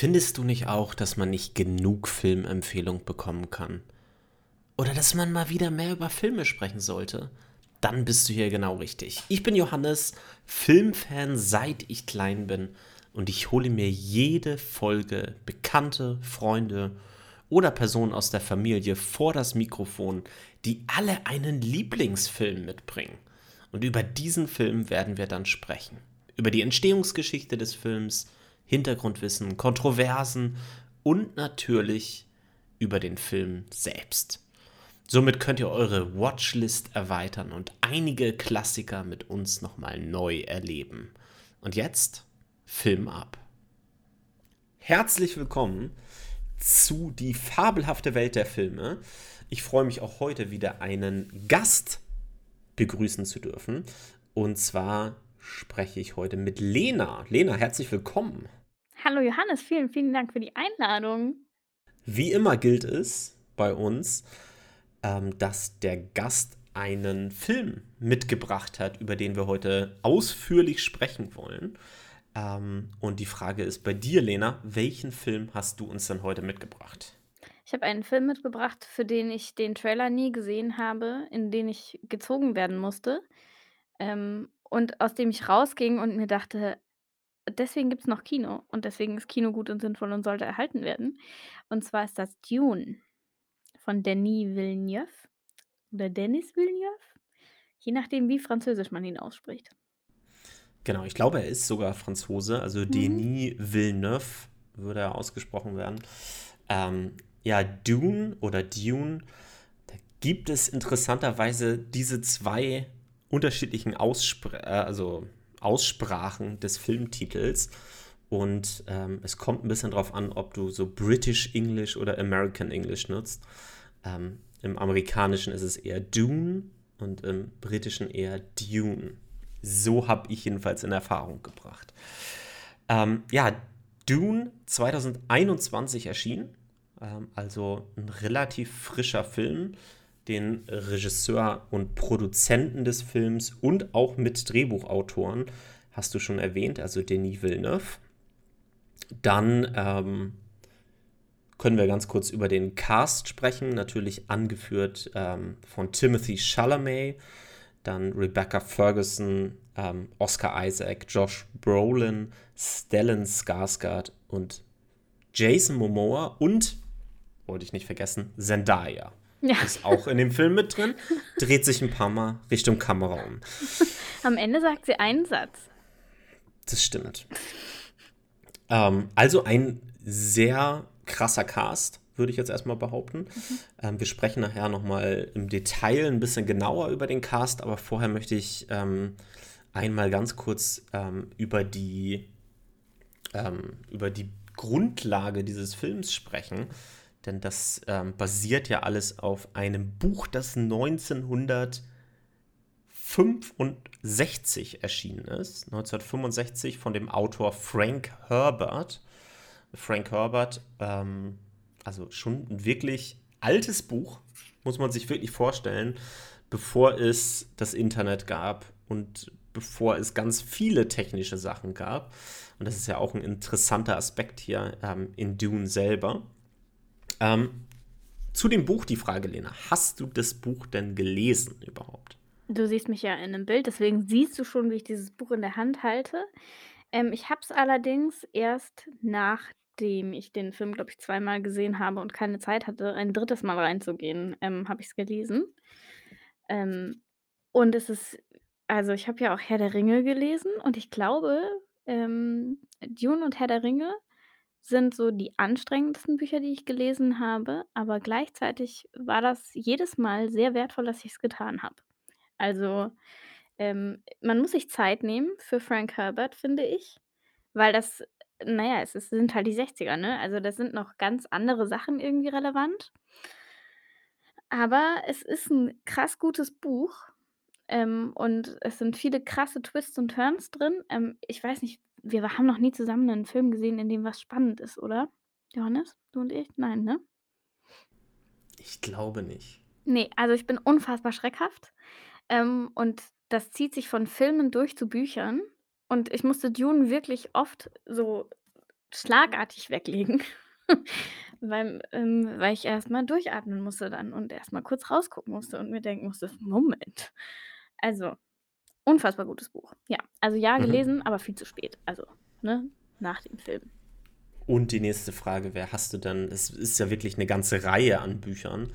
Findest du nicht auch, dass man nicht genug Filmempfehlung bekommen kann? Oder dass man mal wieder mehr über Filme sprechen sollte? Dann bist du hier genau richtig. Ich bin Johannes, Filmfan seit ich klein bin und ich hole mir jede Folge Bekannte, Freunde oder Personen aus der Familie vor das Mikrofon, die alle einen Lieblingsfilm mitbringen. Und über diesen Film werden wir dann sprechen. Über die Entstehungsgeschichte des Films, Hintergrundwissen, Kontroversen und natürlich über den Film selbst. Somit könnt ihr eure Watchlist erweitern und einige Klassiker mit uns nochmal neu erleben. Und jetzt Film ab. Herzlich willkommen zu Die fabelhafte Welt der Filme. Ich freue mich auch heute wieder einen Gast begrüßen zu dürfen. Und zwar spreche ich heute mit Lena. Lena, herzlich willkommen. Hallo Johannes, vielen, vielen Dank für die Einladung. Wie immer gilt es bei uns, ähm, dass der Gast einen Film mitgebracht hat, über den wir heute ausführlich sprechen wollen. Ähm, und die Frage ist bei dir, Lena, welchen Film hast du uns denn heute mitgebracht? Ich habe einen Film mitgebracht, für den ich den Trailer nie gesehen habe, in den ich gezogen werden musste. Ähm, und aus dem ich rausging und mir dachte, deswegen gibt es noch Kino und deswegen ist Kino gut und sinnvoll und sollte erhalten werden. Und zwar ist das Dune von Denis Villeneuve oder Denis Villeneuve, je nachdem, wie französisch man ihn ausspricht. Genau, ich glaube, er ist sogar Franzose, also mhm. Denis Villeneuve würde er ausgesprochen werden. Ähm, ja, Dune oder Dune, da gibt es interessanterweise diese zwei unterschiedlichen Ausspr äh, also Aussprachen des Filmtitels. Und ähm, es kommt ein bisschen drauf an, ob du so British English oder American English nutzt. Ähm, Im Amerikanischen ist es eher Dune und im Britischen eher Dune. So habe ich jedenfalls in Erfahrung gebracht. Ähm, ja, Dune 2021 erschienen, ähm, also ein relativ frischer Film den Regisseur und Produzenten des Films und auch mit Drehbuchautoren hast du schon erwähnt, also Denis Villeneuve. Dann ähm, können wir ganz kurz über den Cast sprechen, natürlich angeführt ähm, von Timothy Chalamet, dann Rebecca Ferguson, ähm, Oscar Isaac, Josh Brolin, Stellan Skarsgård und Jason Momoa und, wollte ich nicht vergessen, Zendaya. Ja. Ist auch in dem Film mit drin. Dreht sich ein paar Mal Richtung Kamera um. Am Ende sagt sie einen Satz. Das stimmt. Ähm, also ein sehr krasser Cast, würde ich jetzt erstmal behaupten. Mhm. Ähm, wir sprechen nachher nochmal im Detail ein bisschen genauer über den Cast, aber vorher möchte ich ähm, einmal ganz kurz ähm, über die ähm, über die Grundlage dieses Films sprechen. Denn das ähm, basiert ja alles auf einem Buch, das 1965 erschienen ist. 1965 von dem Autor Frank Herbert. Frank Herbert, ähm, also schon ein wirklich altes Buch, muss man sich wirklich vorstellen, bevor es das Internet gab und bevor es ganz viele technische Sachen gab. Und das ist ja auch ein interessanter Aspekt hier ähm, in Dune selber. Ähm, zu dem Buch die Frage, Lena. Hast du das Buch denn gelesen überhaupt? Du siehst mich ja in einem Bild, deswegen siehst du schon, wie ich dieses Buch in der Hand halte. Ähm, ich habe es allerdings erst nachdem ich den Film, glaube ich, zweimal gesehen habe und keine Zeit hatte, ein drittes Mal reinzugehen, ähm, habe ich es gelesen. Ähm, und es ist, also ich habe ja auch Herr der Ringe gelesen und ich glaube, ähm, Dune und Herr der Ringe sind so die anstrengendsten Bücher, die ich gelesen habe, aber gleichzeitig war das jedes Mal sehr wertvoll, dass ich es getan habe. Also, ähm, man muss sich Zeit nehmen für Frank Herbert, finde ich, weil das naja, es ist sind halt die 60er, ne? Also, das sind noch ganz andere Sachen irgendwie relevant. Aber es ist ein krass gutes Buch, ähm, und es sind viele krasse Twists und Turns drin. Ähm, ich weiß nicht wir haben noch nie zusammen einen Film gesehen, in dem was spannend ist, oder? Johannes, du und ich? Nein, ne? Ich glaube nicht. Nee, also ich bin unfassbar schreckhaft. Ähm, und das zieht sich von Filmen durch zu Büchern. Und ich musste Dune wirklich oft so schlagartig weglegen, weil, ähm, weil ich erstmal durchatmen musste dann und erstmal kurz rausgucken musste und mir denken musste: „Moment.“ Also, unfassbar gutes Buch. Ja, also ja, Mhm. gelesen, aber viel zu spät. Also, ne, nach dem Film. Und die nächste Frage wäre, hast du dann, es ist ja wirklich eine ganze Reihe an Büchern,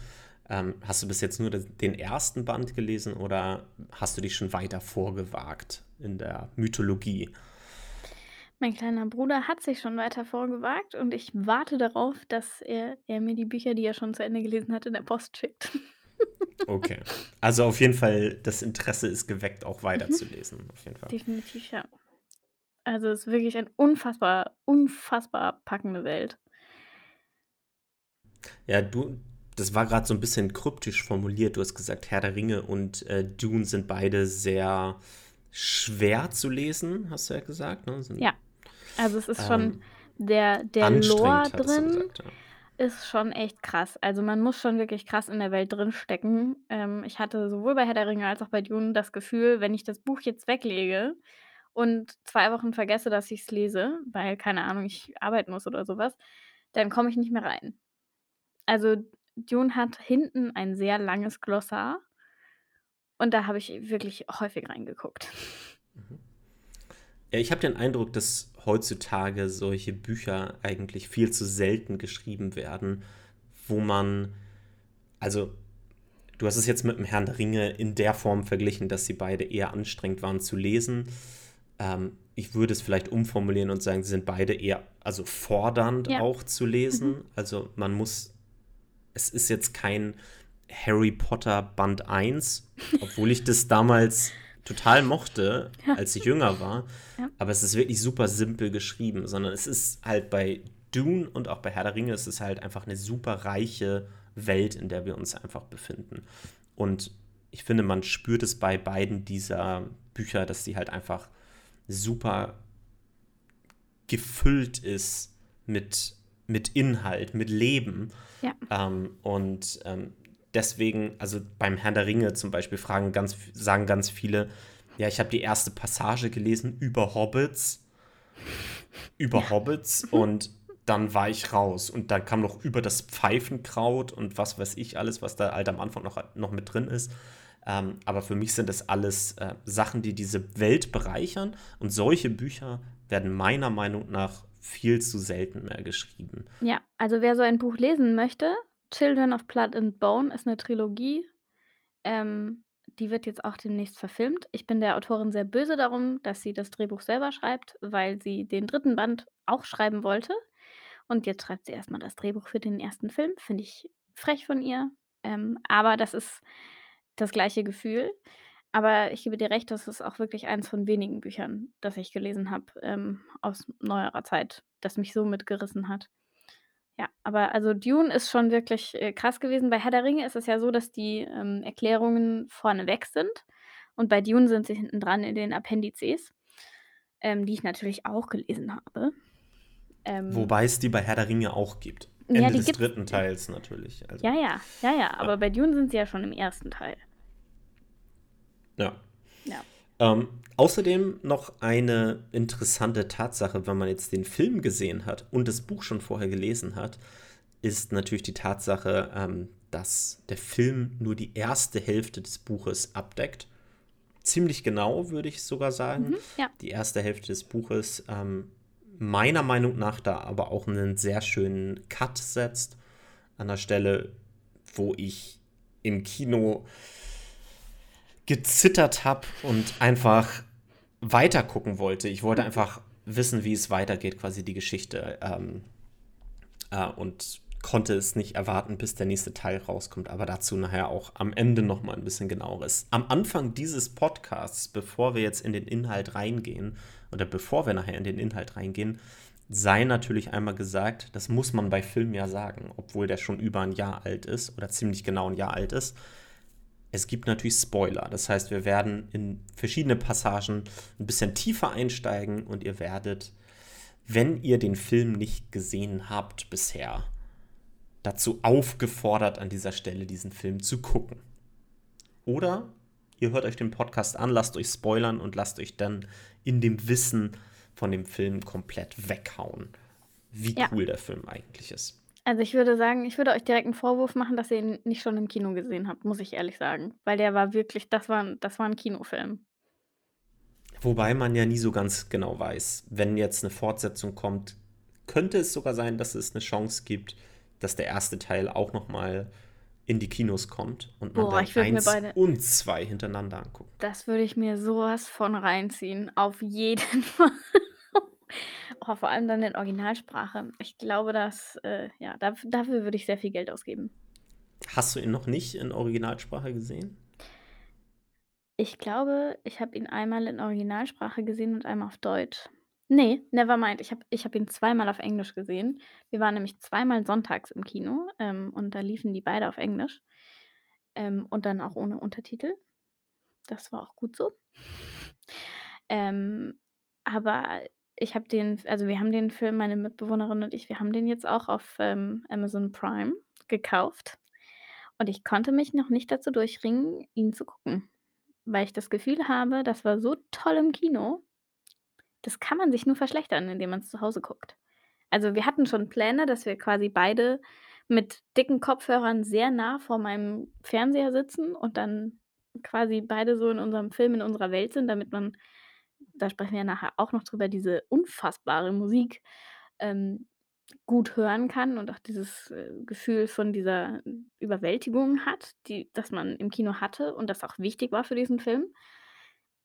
ähm, hast du bis jetzt nur den ersten Band gelesen oder hast du dich schon weiter vorgewagt in der Mythologie? Mein kleiner Bruder hat sich schon weiter vorgewagt und ich warte darauf, dass er er mir die Bücher, die er schon zu Ende gelesen hat, in der Post schickt. Okay. Also auf jeden Fall, das Interesse ist geweckt, auch Mhm. weiterzulesen. Auf jeden Fall. Definitiv, ja. Also, es ist wirklich ein unfassbar unfassbar packende Welt. Ja, du, das war gerade so ein bisschen kryptisch formuliert. Du hast gesagt, Herr der Ringe und äh, Dune sind beide sehr schwer zu lesen, hast du ja gesagt, ne? Sind Ja. Also, es ist schon ähm, der der Lore drin gesagt, ja. Ist schon echt krass. Also, man muss schon wirklich krass in der Welt drinstecken. Ähm, ich hatte sowohl bei Herr der Ringe als auch bei Dune das Gefühl, wenn ich das Buch jetzt weglege und 2 Wochen vergesse, dass ich's lese, weil, keine Ahnung, ich arbeiten muss oder so was, dann komme ich nicht mehr rein. Also, Dune hat hinten ein sehr langes Glossar und da habe ich wirklich häufig reingeguckt. Ja, ich habe den Eindruck, dass heutzutage solche Bücher eigentlich viel zu selten geschrieben werden, wo man, also du hast es jetzt mit dem Herrn der Ringe in der Form verglichen, dass sie beide eher anstrengend waren zu lesen. Ähm, ich würde es vielleicht umformulieren und sagen, sie sind beide eher, also fordernd Ja. auch zu Mhm. lesen. Also man muss, es ist jetzt kein Harry Potter Band 1, obwohl ich das damals total mochte, als ich jünger war. Ja. Aber es ist wirklich super simpel geschrieben, sondern es ist halt bei Dune und auch bei Herr der Ringe, es ist halt einfach eine super reiche Welt, in der wir uns einfach befinden. Und ich finde, man spürt es bei beiden dieser Bücher, dass die halt einfach super gefüllt ist mit, mit Inhalt, mit Leben. Ja. Ähm, und ähm, deswegen, also beim Herrn der Ringe zum Beispiel fragen ganz, sagen ganz viele, ja, ich habe die erste Passage gelesen über Hobbits, über Hobbits und dann war ich raus. Und dann kam noch über das Pfeifenkraut und was weiß ich alles, was da halt am Anfang noch, noch mit drin ist. Ähm, aber für mich sind das alles äh, Sachen, die diese Welt bereichern. Und solche Bücher werden meiner Meinung nach viel zu selten mehr geschrieben. Ja, also wer so ein Buch lesen möchte, Children of Blood and Bone ist eine Trilogie. Ähm, die wird jetzt auch demnächst verfilmt. Ich bin der Autorin sehr böse darum, dass sie das Drehbuch selber schreibt, weil sie den dritten Band auch schreiben wollte. Und jetzt schreibt sie erst mal das Drehbuch für den ersten Film. Finde ich frech von ihr. Ähm, aber das ist das gleiche Gefühl. Aber ich gebe dir recht, das ist auch wirklich eins von wenigen Büchern, das ich gelesen habe, ähm, aus neuerer Zeit, das mich so mitgerissen hat. Ja, aber also Dune ist schon wirklich, äh, krass gewesen. Bei Herr der Ringe ist es ja so, dass die, ähm, Erklärungen vorneweg sind und bei Dune sind sie hinten dran in den Appendices, ähm, die ich natürlich auch gelesen habe. Ähm, Wobei es die bei Herr der Ringe auch gibt. Ja, Ende die des dritten Teils natürlich. Also, ja, ja, ja, ja, aber bei Dune sind sie ja schon im ersten Teil. ja. Ähm, außerdem noch eine interessante Tatsache, wenn man jetzt den Film gesehen hat und das Buch schon vorher gelesen hat, ist natürlich die Tatsache, ähm, dass der Film nur die erste Hälfte des Buches abdeckt. Ziemlich genau, würde ich sogar sagen. Mhm, ja. Die erste Hälfte des Buches ähm, meiner Meinung nach da aber auch einen sehr schönen Cut setzt. An der Stelle, wo ich im Kino gezittert habe und einfach weiter gucken wollte. Ich wollte einfach wissen, wie es weitergeht, quasi die Geschichte. Ähm, äh, und konnte es nicht erwarten, bis der nächste Teil rauskommt. Aber dazu nachher auch am Ende noch mal ein bisschen genaueres. Am Anfang dieses Podcasts, bevor wir jetzt in den Inhalt reingehen, oder bevor wir nachher in den Inhalt reingehen, sei natürlich einmal gesagt, das muss man bei Filmen ja sagen, obwohl der schon über ein Jahr alt ist oder ziemlich genau ein Jahr alt ist. Es gibt natürlich Spoiler. Das heißt, wir werden in verschiedene Passagen ein bisschen tiefer einsteigen und ihr werdet, wenn ihr den Film nicht gesehen habt bisher, dazu aufgefordert, an dieser Stelle diesen Film zu gucken. Oder ihr hört euch den Podcast an, lasst euch spoilern und lasst euch dann in dem Wissen von dem Film komplett weghauen. wie Ja. cool der Film eigentlich ist. Also, ich würde sagen, ich würde euch direkt 'n Vorwurf machen, dass ihr ihn nicht schon im Kino gesehen habt, muss ich ehrlich sagen, weil der war wirklich das war 'n das war 'n Kinofilm. Wobei man ja nie so ganz genau weiß, wenn jetzt eine Fortsetzung kommt, könnte es sogar sein, dass es eine Chance gibt, dass der erste Teil auch noch mal in die Kinos kommt und man Boah, dann ich würde mir 1 beide und 2 hintereinander anguckt. Das würde ich mir so was von reinziehen, auf jeden Fall. Oh, vor allem dann in Originalsprache. Ich glaube, dass, äh ja, daf dafür würde ich sehr viel Geld ausgeben. Hast du ihn noch nicht in Originalsprache gesehen? Ich glaube, ich habe ihn einmal in Originalsprache gesehen und einmal auf Deutsch. Ne, never mind. Ich habe ich habe ihn zweimal auf Englisch gesehen. Wir waren nämlich zweimal sonntags im Kino, ähm, und da liefen die beide auf Englisch, ähm, und dann auch ohne Untertitel. Das war auch gut so. Ähm, aber ich habe den also, wir haben den Film meine Mitbewohnerin und ich, wir haben den jetzt auch auf, ähm, Amazon Prime gekauft und ich konnte mich noch nicht dazu durchringen, ihn zu gucken, weil ich das Gefühl habe, das war so toll im Kino. Das kann man sich nur verschlechtern, indem man's zu Hause guckt. Also, wir hatten schon Pläne, dass wir quasi beide mit dicken Kopfhörern sehr nah vor meinem Fernseher sitzen und dann quasi beide so in unserem Film, in unserer Welt sind, damit man da sprechen wir nachher auch noch drüber, diese unfassbare Musik, ähm, gut hören kann und auch dieses, äh, Gefühl von dieser Überwältigung hat, die das man im Kino hatte und das auch wichtig war für diesen Film.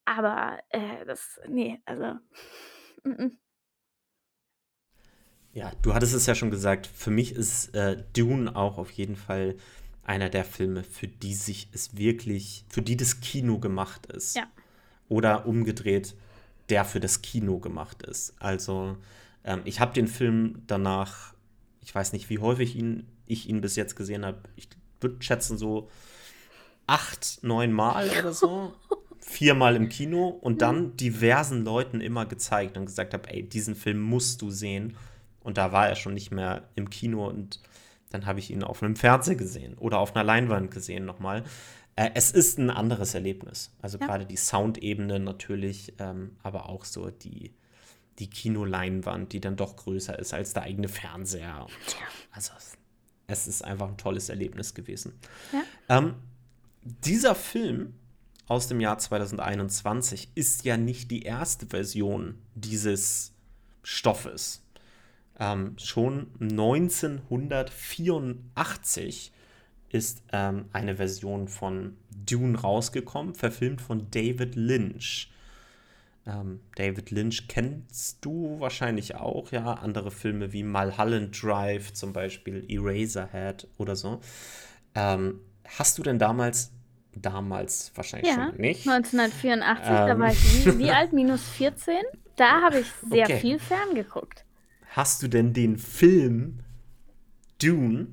Aber, äh, das ne, also, m-m. Ja, du hattest es ja schon gesagt, für mich ist, äh, Dune auch auf jeden Fall einer der Filme, für die sich es wirklich für die das Kino gemacht ist. Ja. Oder umgedreht, der für das Kino gemacht ist. Also, ähm, ich habe den Film danach ich weiß nicht, wie häufig ihn ich ihn bis jetzt gesehen habe. Ich würde schätzen, so 8, 9 Mal oder so. Viermal im Kino und dann diversen Leuten immer gezeigt und gesagt habe: „Ey, diesen Film musst du sehen.“ Und da war er schon nicht mehr im Kino und dann habe ich ihn auf 'nem Fernseher gesehen oder auf einer Leinwand gesehen noch mal. Äh, es ist ein anderes Erlebnis. Also, Ja. gerade die Soundebene natürlich, ähm, aber auch so die die Kinoleinwand, die dann doch größer ist als der eigene Fernseher so. Also, es es ist einfach ein tolles Erlebnis gewesen. Ja. Ähm, dieser Film aus dem Jahr 2021 ist ja nicht die erste Version dieses Stoffes. Ähm, schon 1984 ist ähm, eine Version von Dune rausgekommen, verfilmt von David Lynch. Ähm, David Lynch kennst du wahrscheinlich auch, ja. Andere Filme wie Mulholland Drive zum Beispiel, Eraserhead oder so. Ähm, hast du denn damals, damals wahrscheinlich Ja, schon nicht, 1984, da war Ähm. ich wie wie alt? Minus 14? Da habe ich sehr Okay. viel ferngeguckt. hast du denn den Film Dune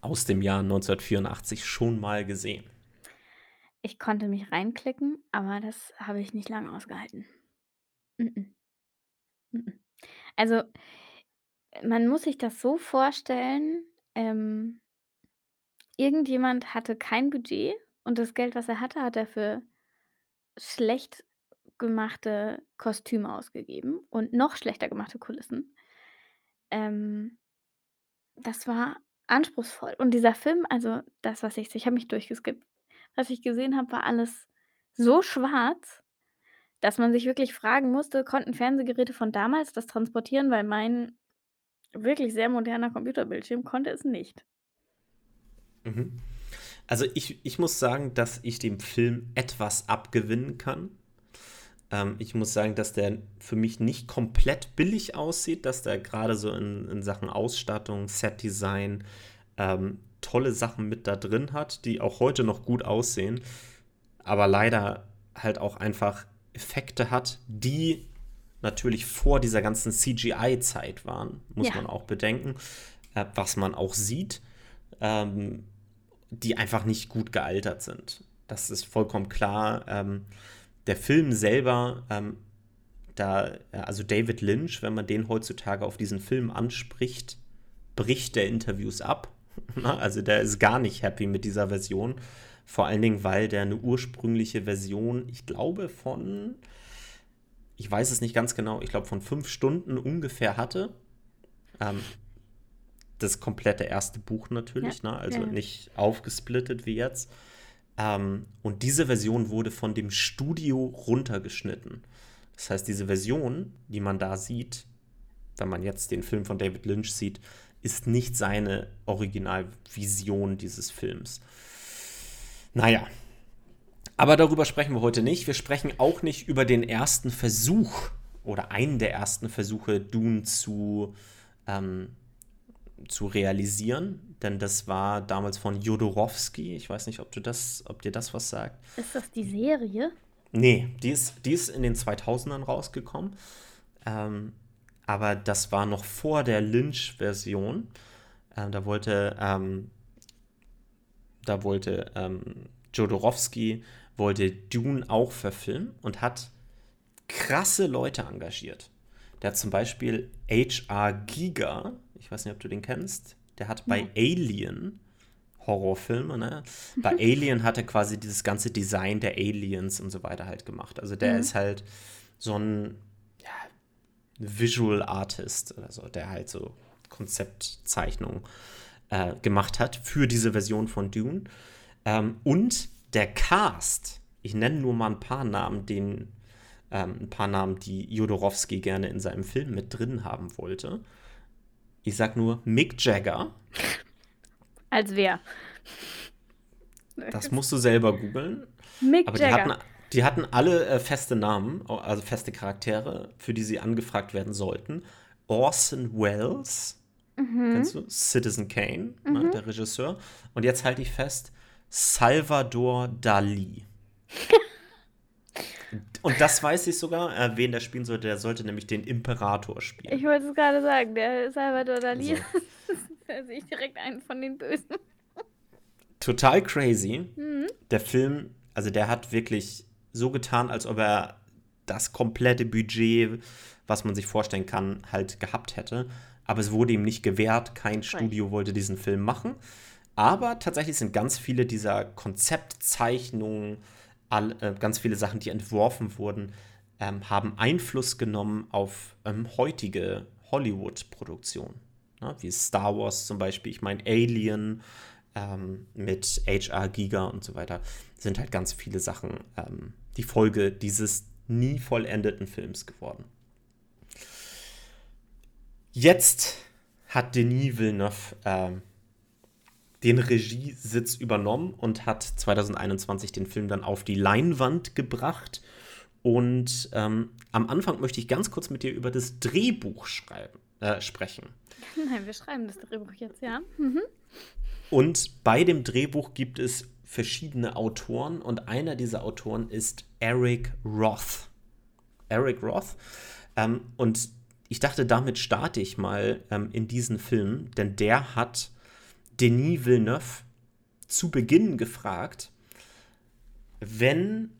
aus dem Jahr 1984 schon mal gesehen? Ich konnte mich reinklicken, aber das habe ich nicht lange ausgehalten. Also, man muss sich das so vorstellen, ähm irgendjemand hatte kein Budget und das Geld, was er hatte, hat er für schlecht gemachte Kostüme ausgegeben und noch schlechter gemachte Kulissen. Ähm, das war anspruchsvoll. Und dieser Film, also das, was ich ich habe mich durchgeskippt. Was ich gesehen habe, war alles so schwarz, dass man sich wirklich fragen musste, konnten Fernsehgeräte von damals das transportieren, weil mein wirklich sehr moderner Computerbildschirm konnte es nicht. Mhm. Also ich, ich muss sagen, dass ich dem Film etwas abgewinnen kann. Ähm, ich muss sagen, dass der für mich nicht komplett billig aussieht, dass der gerade so in, in Sachen Ausstattung, Setdesign ähm, tolle Sachen mit da drin hat, die auch heute noch gut aussehen, aber leider halt auch einfach Effekte hat, die natürlich vor dieser ganzen CGI-Zeit waren, muss Ja. man auch bedenken, äh, was man auch sieht. Ähm, die einfach nicht gut gealtert sind. Das ist vollkommen klar. Ähm, der Film selber, ähm, da, äh, also David Lynch, wenn man den heutzutage auf diesen Film anspricht, bricht der Interviews ab. Na, also der ist gar nicht happy mit dieser Version. Vor allen Dingen, weil der eine ursprüngliche Version, ich glaube, von, ich weiß es nicht ganz genau, ich glaube von fünf Stunden ungefähr hatte. Ähm, das komplette erste Buch natürlich, Ja, ne? also ja. nicht aufgesplittet wie jetzt. Ähm, und diese Version wurde von dem Studio runtergeschnitten. Das heißt, diese Version, die man da sieht, wenn man jetzt den Film von David Lynch sieht, ist nicht seine Originalvision dieses Films. Naja, aber darüber sprechen wir heute nicht. Wir sprechen auch nicht über den ersten Versuch oder einen der ersten Versuche, Dune zu, ähm, zu realisieren. Denn das war damals von Jodorowsky. Ich weiß nicht, ob, du das, ob dir das was sagt. Ist das die Serie? Nee, die ist, die ist in den 2000ern rausgekommen. Ähm, aber das war noch vor der Lynch-Version. Ähm, da wollte, ähm, da wollte ähm, Jodorowsky wollte Dune auch verfilmen und hat krasse Leute engagiert. Der hat zum Beispiel H.R. Giga, ich weiß nicht, ob du den kennst, der hat bei Alien Horrorfilme, ne? Bei Alien hat er quasi dieses ganze Design der Aliens und so weiter halt gemacht. Also der Mhm. ist halt so ein ja, Visual Artist oder so, der halt so Konzeptzeichnungen äh, gemacht hat für diese Version von Dune. Ähm, und der Cast, ich nenne nur mal ein paar Namen, den, ähm, ein paar Namen, die Jodorowsky gerne in seinem Film mit drin haben wollte. Ich sag nur Mick Jagger, Als wer? das musst du selber googeln. Mick Aber die Jagger. hatten, die hatten alle äh, feste Namen, also feste Charaktere, für die sie angefragt werden sollten. Orson Welles, Mhm. kennst du? Citizen Kane, ne, der Regisseur. Und jetzt halte ich fest, Salvador Dali. Und das weiß ich sogar, äh, wen der spielen sollte. Der sollte nämlich den Imperator spielen. Ich wollte es gerade sagen, der Salvador Dali. So. da sehe ich direkt einen von den Bösen. Total crazy. Mhm. Der Film, also der hat wirklich so getan, als ob er das komplette Budget, was man sich vorstellen kann, halt gehabt hätte. Aber es wurde ihm nicht gewährt. Kein Studio wollte diesen Film machen. Aber tatsächlich sind ganz viele dieser Konzeptzeichnungen, all, äh, ganz viele Sachen, die entworfen wurden, ähm, haben Einfluss genommen auf ähm, heutige Hollywood-Produktionen. Ne? Wie Star Wars zum Beispiel. Ich meine, Alien ähm, mit HR Giga und so weiter sind halt ganz viele Sachen ähm, die Folge dieses nie vollendeten Films geworden. Jetzt hat Denis Villeneuve ähm, den Regiesitz übernommen und hat 2021 den Film dann auf die Leinwand gebracht. Und ähm, am Anfang möchte ich ganz kurz mit dir über das Drehbuch schreiben, äh, sprechen. Nein, wir schreiben das Drehbuch jetzt, ja. Mhm. Und bei dem Drehbuch gibt es verschiedene Autoren und einer dieser Autoren ist Eric Roth. Eric Roth. Ähm, und ich dachte, damit starte ich mal ähm, in diesen Film, denn der hat Denis Villeneuve zu Beginn gefragt, wenn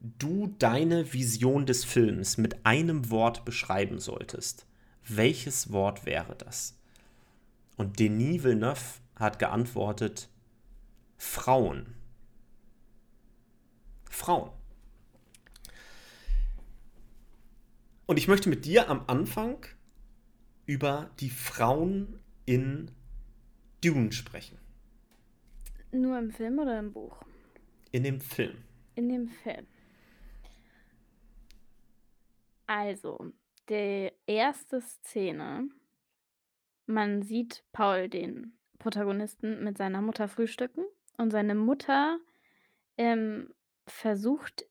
du deine Vision des Films mit einem Wort beschreiben solltest, welches Wort wäre das? Und Denis Villeneuve hat geantwortet, Frauen. Frauen. Und ich möchte mit dir am Anfang über die Frauen in Dune sprechen. Nur im Film oder im Buch? In dem Film. In dem Film. Also, die erste Szene, man sieht Paul, den Protagonisten, mit seiner Mutter frühstücken und seine Mutter ähm, versucht,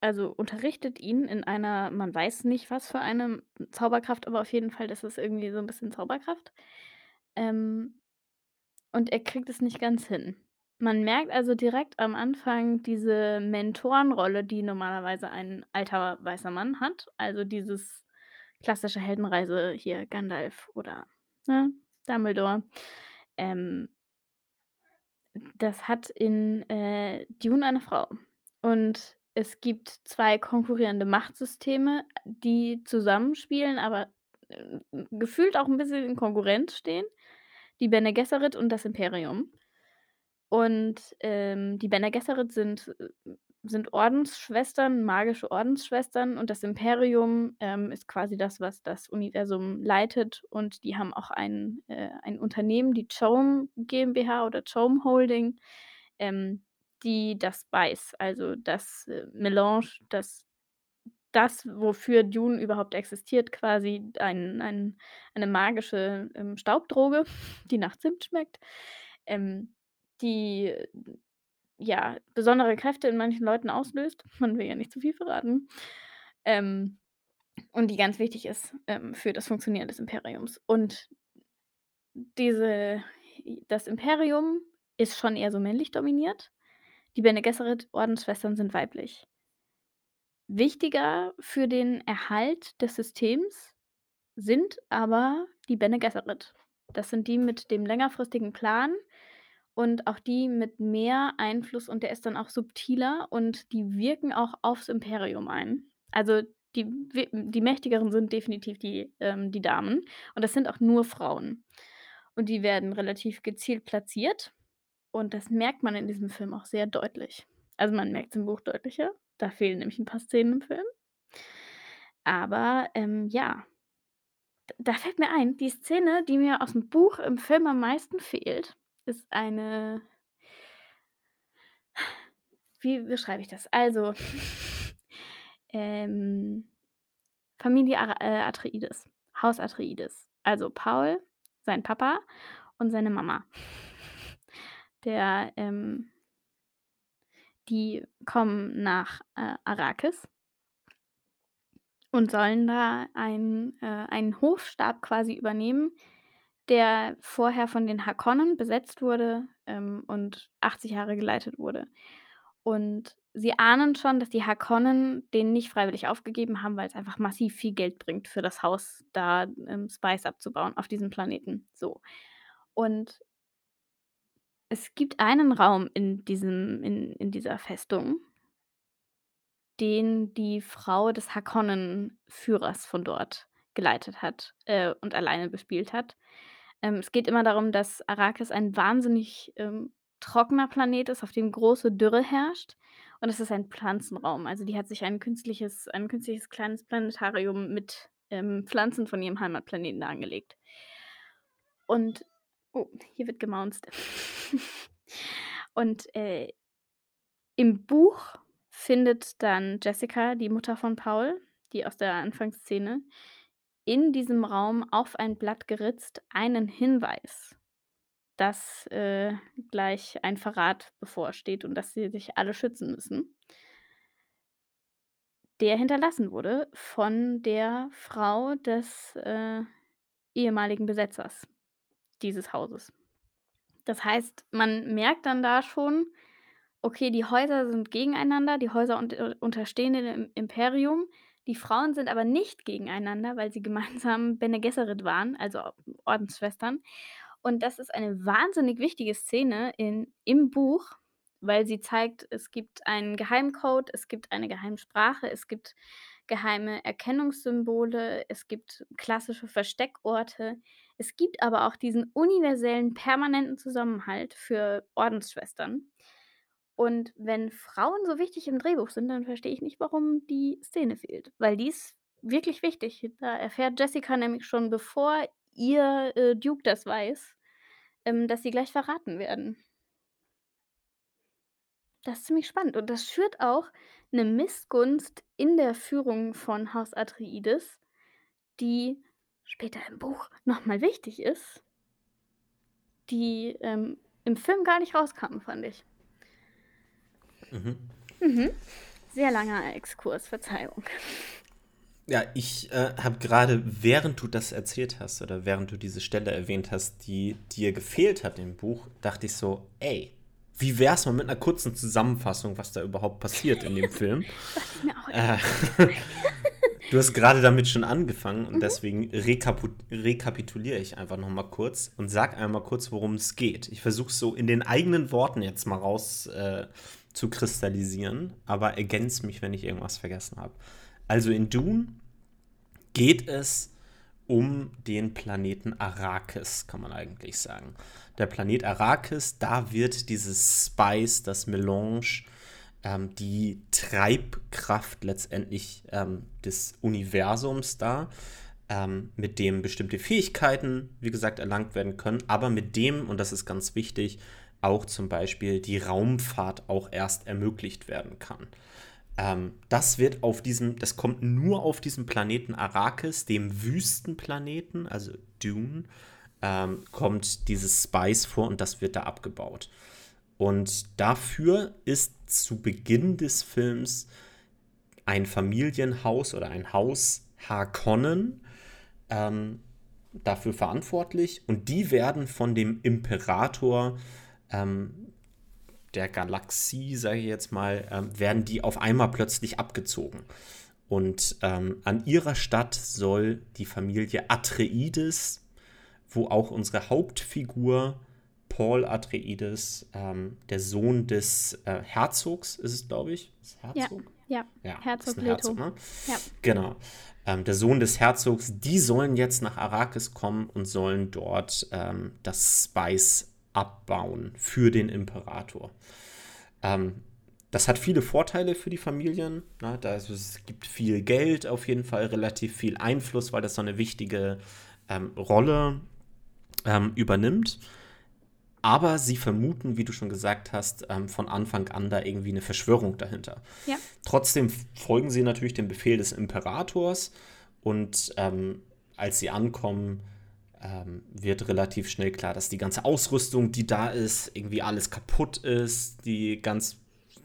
also unterrichtet ihn in einer, man weiß nicht was für eine Zauberkraft, aber auf jeden Fall, ist irgendwie so ein bisschen Zauberkraft. Ähm, und er kriegt es nicht ganz hin. Man merkt also direkt am Anfang diese Mentorenrolle, die normalerweise ein alter weißer Mann hat. Also dieses klassische Heldenreise hier Gandalf oder ne, Dumbledore. Ähm, das hat in äh, Dune eine Frau. Und es gibt zwei konkurrierende Machtsysteme, die zusammenspielen, aber äh, gefühlt auch ein bisschen in Konkurrenz stehen. Die Bene Gesserit und das Imperium. Und ähm, die Bene Gesserit sind äh, sind Ordensschwestern, magische Ordensschwestern und das Imperium, ähm, ist quasi das, was das Universum leitet und die haben auch ein, äh, ein Unternehmen, die Chome GmbH oder Chome Holding, ähm, die das Spice, also das, äh, Melange, das das, wofür Dune überhaupt existiert, quasi ein ein eine magische, ähm, Staubdroge, die nach Zimt schmeckt, ähm, die, ja, besondere Kräfte in manchen Leuten auslöst. Man will ja nicht zu viel verraten. Ähm, und die ganz wichtig ist, ähm, für das Funktionieren des Imperiums. Und diese das Imperium ist schon eher so männlich dominiert. Die Bene Gesserit Ordensschwestern sind weiblich. Wichtiger für den Erhalt des Systems sind aber die Bene Gesserit. Das sind die mit dem längerfristigen Plan und auch die mit mehr Einfluss und der ist dann auch subtiler und die wirken auch aufs Imperium ein. Also, die die Mächtigeren sind definitiv die ähm, die Damen und das sind auch nur Frauen. Und die werden relativ gezielt platziert und das merkt man in diesem Film auch sehr deutlich. Also, man merkt's im Buch deutlicher, da fehlen nämlich 'n paar Szenen im Film. Aber, ähm, ja. Da fällt mir ein, die Szene, die mir aus'm Buch im Film am meisten fehlt, ist eine wie beschreibe ich das? Also, ähm, Familie äh, Atreides, Haus Atreides. Also, Paul, sein Papa und seine Mama. Der, ähm die kommen nach, äh, Arrakis und sollen da einen äh, einen Hofstaat quasi übernehmen, der vorher von den Harkonnen besetzt wurde, ähm, und 80 Jahre geleitet wurde. Und sie ahnen schon, dass die Harkonnen den nicht freiwillig aufgegeben haben, weil's einfach massiv viel Geld bringt für das Haus, da, ähm, Spice abzubauen auf diesem Planeten, so. Und es gibt einen Raum in diesem in in dieser Festung den die Frau des Harkonnen-Führers von dort geleitet hat, äh, und alleine bespielt hat. Ähm, es geht immer darum, dass Arrakis ein wahnsinnig, ähm, trockener Planet ist, auf dem große Dürre herrscht und es ist ein Pflanzenraum. Also, die hat sich ein künstliches ein künstliches kleines Planetarium mit, ähm, Pflanzen von ihrem Heimatplaneten angelegt. Und oh, hier wird gemaunzt. Und, äh im Buch findet dann Jessica, die Mutter von Paul, die aus der Anfangsszene, in diesem Raum auf ein Blatt geritzt einen Hinweis, dass, äh, gleich ein Verrat bevorsteht und dass sie sich alle schützen müssen. Der hinterlassen wurde von der Frau des, äh, ehemaligen Besetzers dieses Hauses. Das heißt, man merkt dann da schon, okay, die Häuser sind gegeneinander, die Häuser un unterstehen dem Im Imperium. Die Frauen sind aber nicht gegeneinander, weil sie gemeinsam Bene Gesserit waren, also Ordensschwestern. Und das ist eine wahnsinnig wichtige Szene in im Buch, weil sie zeigt, es gibt einen Geheimcode, es gibt eine Geheimsprache, es gibt geheime Erkennungssymbole, es gibt klassische Versteckorte. Es gibt aber auch diesen universellen, permanenten Zusammenhalt für Ordensschwestern. Und wenn Frauen so wichtig im Drehbuch sind, dann verstehe ich nicht, warum die Szene fehlt, weil die ist wirklich wichtig. Da erfährt Jessica nämlich schon, bevor ihr, äh, Duke das weiß, ähm, dass sie gleich verraten werden. Das ist ziemlich spannend und das schürt auch 'ne Missgunst in der Führung von Haus Atreides, die später im Buch noch mal wichtig ist die, ähm, im Film gar nicht rauskam, fand ich. Mhm. Mhm. Sehr langer Exkurs, Verzeihung. Ja, ich, äh, habe grade, während du das erzählt hast oder während du diese Stelle erwähnt hast, die dir gefehlt hat im Buch, dachte ich so: „Ey, wie wär's mal mit 'ner kurzen Zusammenfassung, was da überhaupt passiert in dem Film?“ Dachte ich mir auch Äh, du hast grade damit schon angefangen und Mhm. deswegen rekapituliere ich einfach noch mal kurz und sage einmal kurz, worum's geht. Ich versuche es so in den eigenen Worten jetzt mal raus, äh, zu kristallisieren, aber ergänze mich, wenn ich irgendwas vergessen habe. Also, in Dune geht es um den Planeten Arrakis, kann man eigentlich sagen. Der Planet Arrakis, da wird dieses Spice, das Melange, ähm, die Treibkraft letztendlich ähm, des Universums dar, ähm, mit dem bestimmte Fähigkeiten, wie gesagt, erlangt werden können, aber mit dem, und das ist ganz wichtig, auch zum Beispiel die Raumfahrt auch erst ermöglicht werden kann. Ähm, das wird auf diesem, das kommt nur auf diesem Planeten Arrakis, dem Wüstenplaneten, also Dune, ähm, kommt dieses Spice vor und das wird da abgebaut. Und dafür ist zu Beginn des Films ein Familienhaus oder ein Haus Harkonnen ähm, dafür verantwortlich und die werden von dem Imperator ähm, der Galaxie, sage ich jetzt mal, ähm, werden die auf einmal plötzlich abgezogen. Und ähm, an ihrer Stadt soll die Familie Atreides, wo auch unsere Hauptfigur Paul Atreides, ähm, der Sohn des äh, Herzogs, ist es, glaube ich. Ist Herzog? Ja, ja. ja Herzog Leto. Herzog, ne? ja. Genau. Ähm, der Sohn des Herzogs, die sollen jetzt nach Arrakis kommen und sollen dort ähm, das Spice abbauen für den Imperator. Ähm, das hat viele Vorteile für die Familien. Ne? Da ist, es gibt viel Geld, auf jeden Fall relativ viel Einfluss, weil das so eine wichtige ähm, Rolle ähm, übernimmt. Aber sie vermuten, wie du schon gesagt hast, ähm, von Anfang an da irgendwie eine Verschwörung dahinter. Ja. Trotzdem folgen sie natürlich dem Befehl des Imperators und ähm, als sie ankommen, ähm, wird relativ schnell klar, dass die ganze Ausrüstung, die da ist, irgendwie alles kaputt ist, die ganz,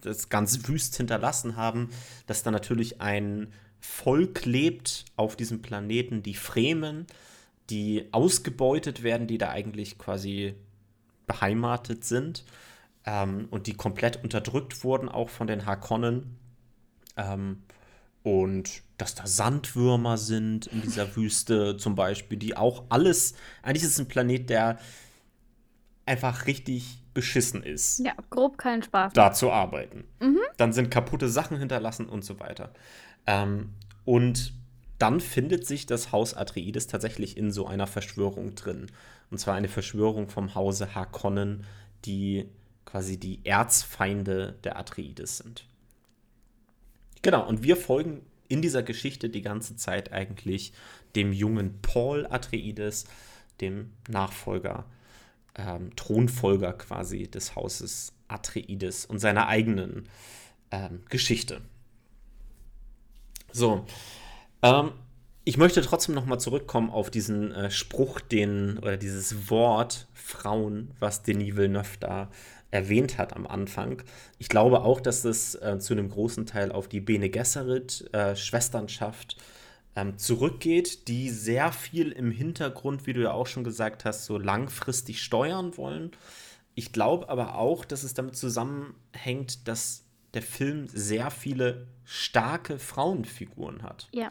das ganz wüst hinterlassen haben, dass da natürlich ein Volk lebt auf diesem Planeten, die Fremen, die ausgebeutet werden, die da eigentlich quasi beheimatet sind ähm, und die komplett unterdrückt wurden, auch von den Harkonnen. Ähm, und dass da Sandwürmer sind in dieser Wüste zum Beispiel, die auch alles, eigentlich ist es ein Planet, der einfach richtig beschissen ist. Ja, grob keinen Spaß. Da zu arbeiten. Mhm. Dann sind kaputte Sachen hinterlassen und so weiter. Ähm, und dann findet sich das Haus Atreides tatsächlich in so einer Verschwörung drin. Und zwar eine Verschwörung vom Hause Harkonnen, die quasi die Erzfeinde der Atreides sind. Genau, und wir folgen in dieser Geschichte die ganze Zeit eigentlich dem jungen Paul Atreides, dem Nachfolger, ähm, Thronfolger quasi des Hauses Atreides und seiner eigenen ähm, Geschichte. So, ähm, ich möchte trotzdem noch mal zurückkommen auf diesen äh, Spruch, den oder dieses Wort Frauen, was Denis Villeneuve da erwähnt hat am Anfang. Ich glaube auch, dass es äh, zu einem großen Teil auf die Bene Gesserit äh, Schwesternschaft ähm, zurückgeht, die sehr viel im Hintergrund, wie du ja auch schon gesagt hast, so langfristig steuern wollen. Ich glaube aber auch, dass es damit zusammenhängt, dass der Film sehr viele starke Frauenfiguren hat. Ja.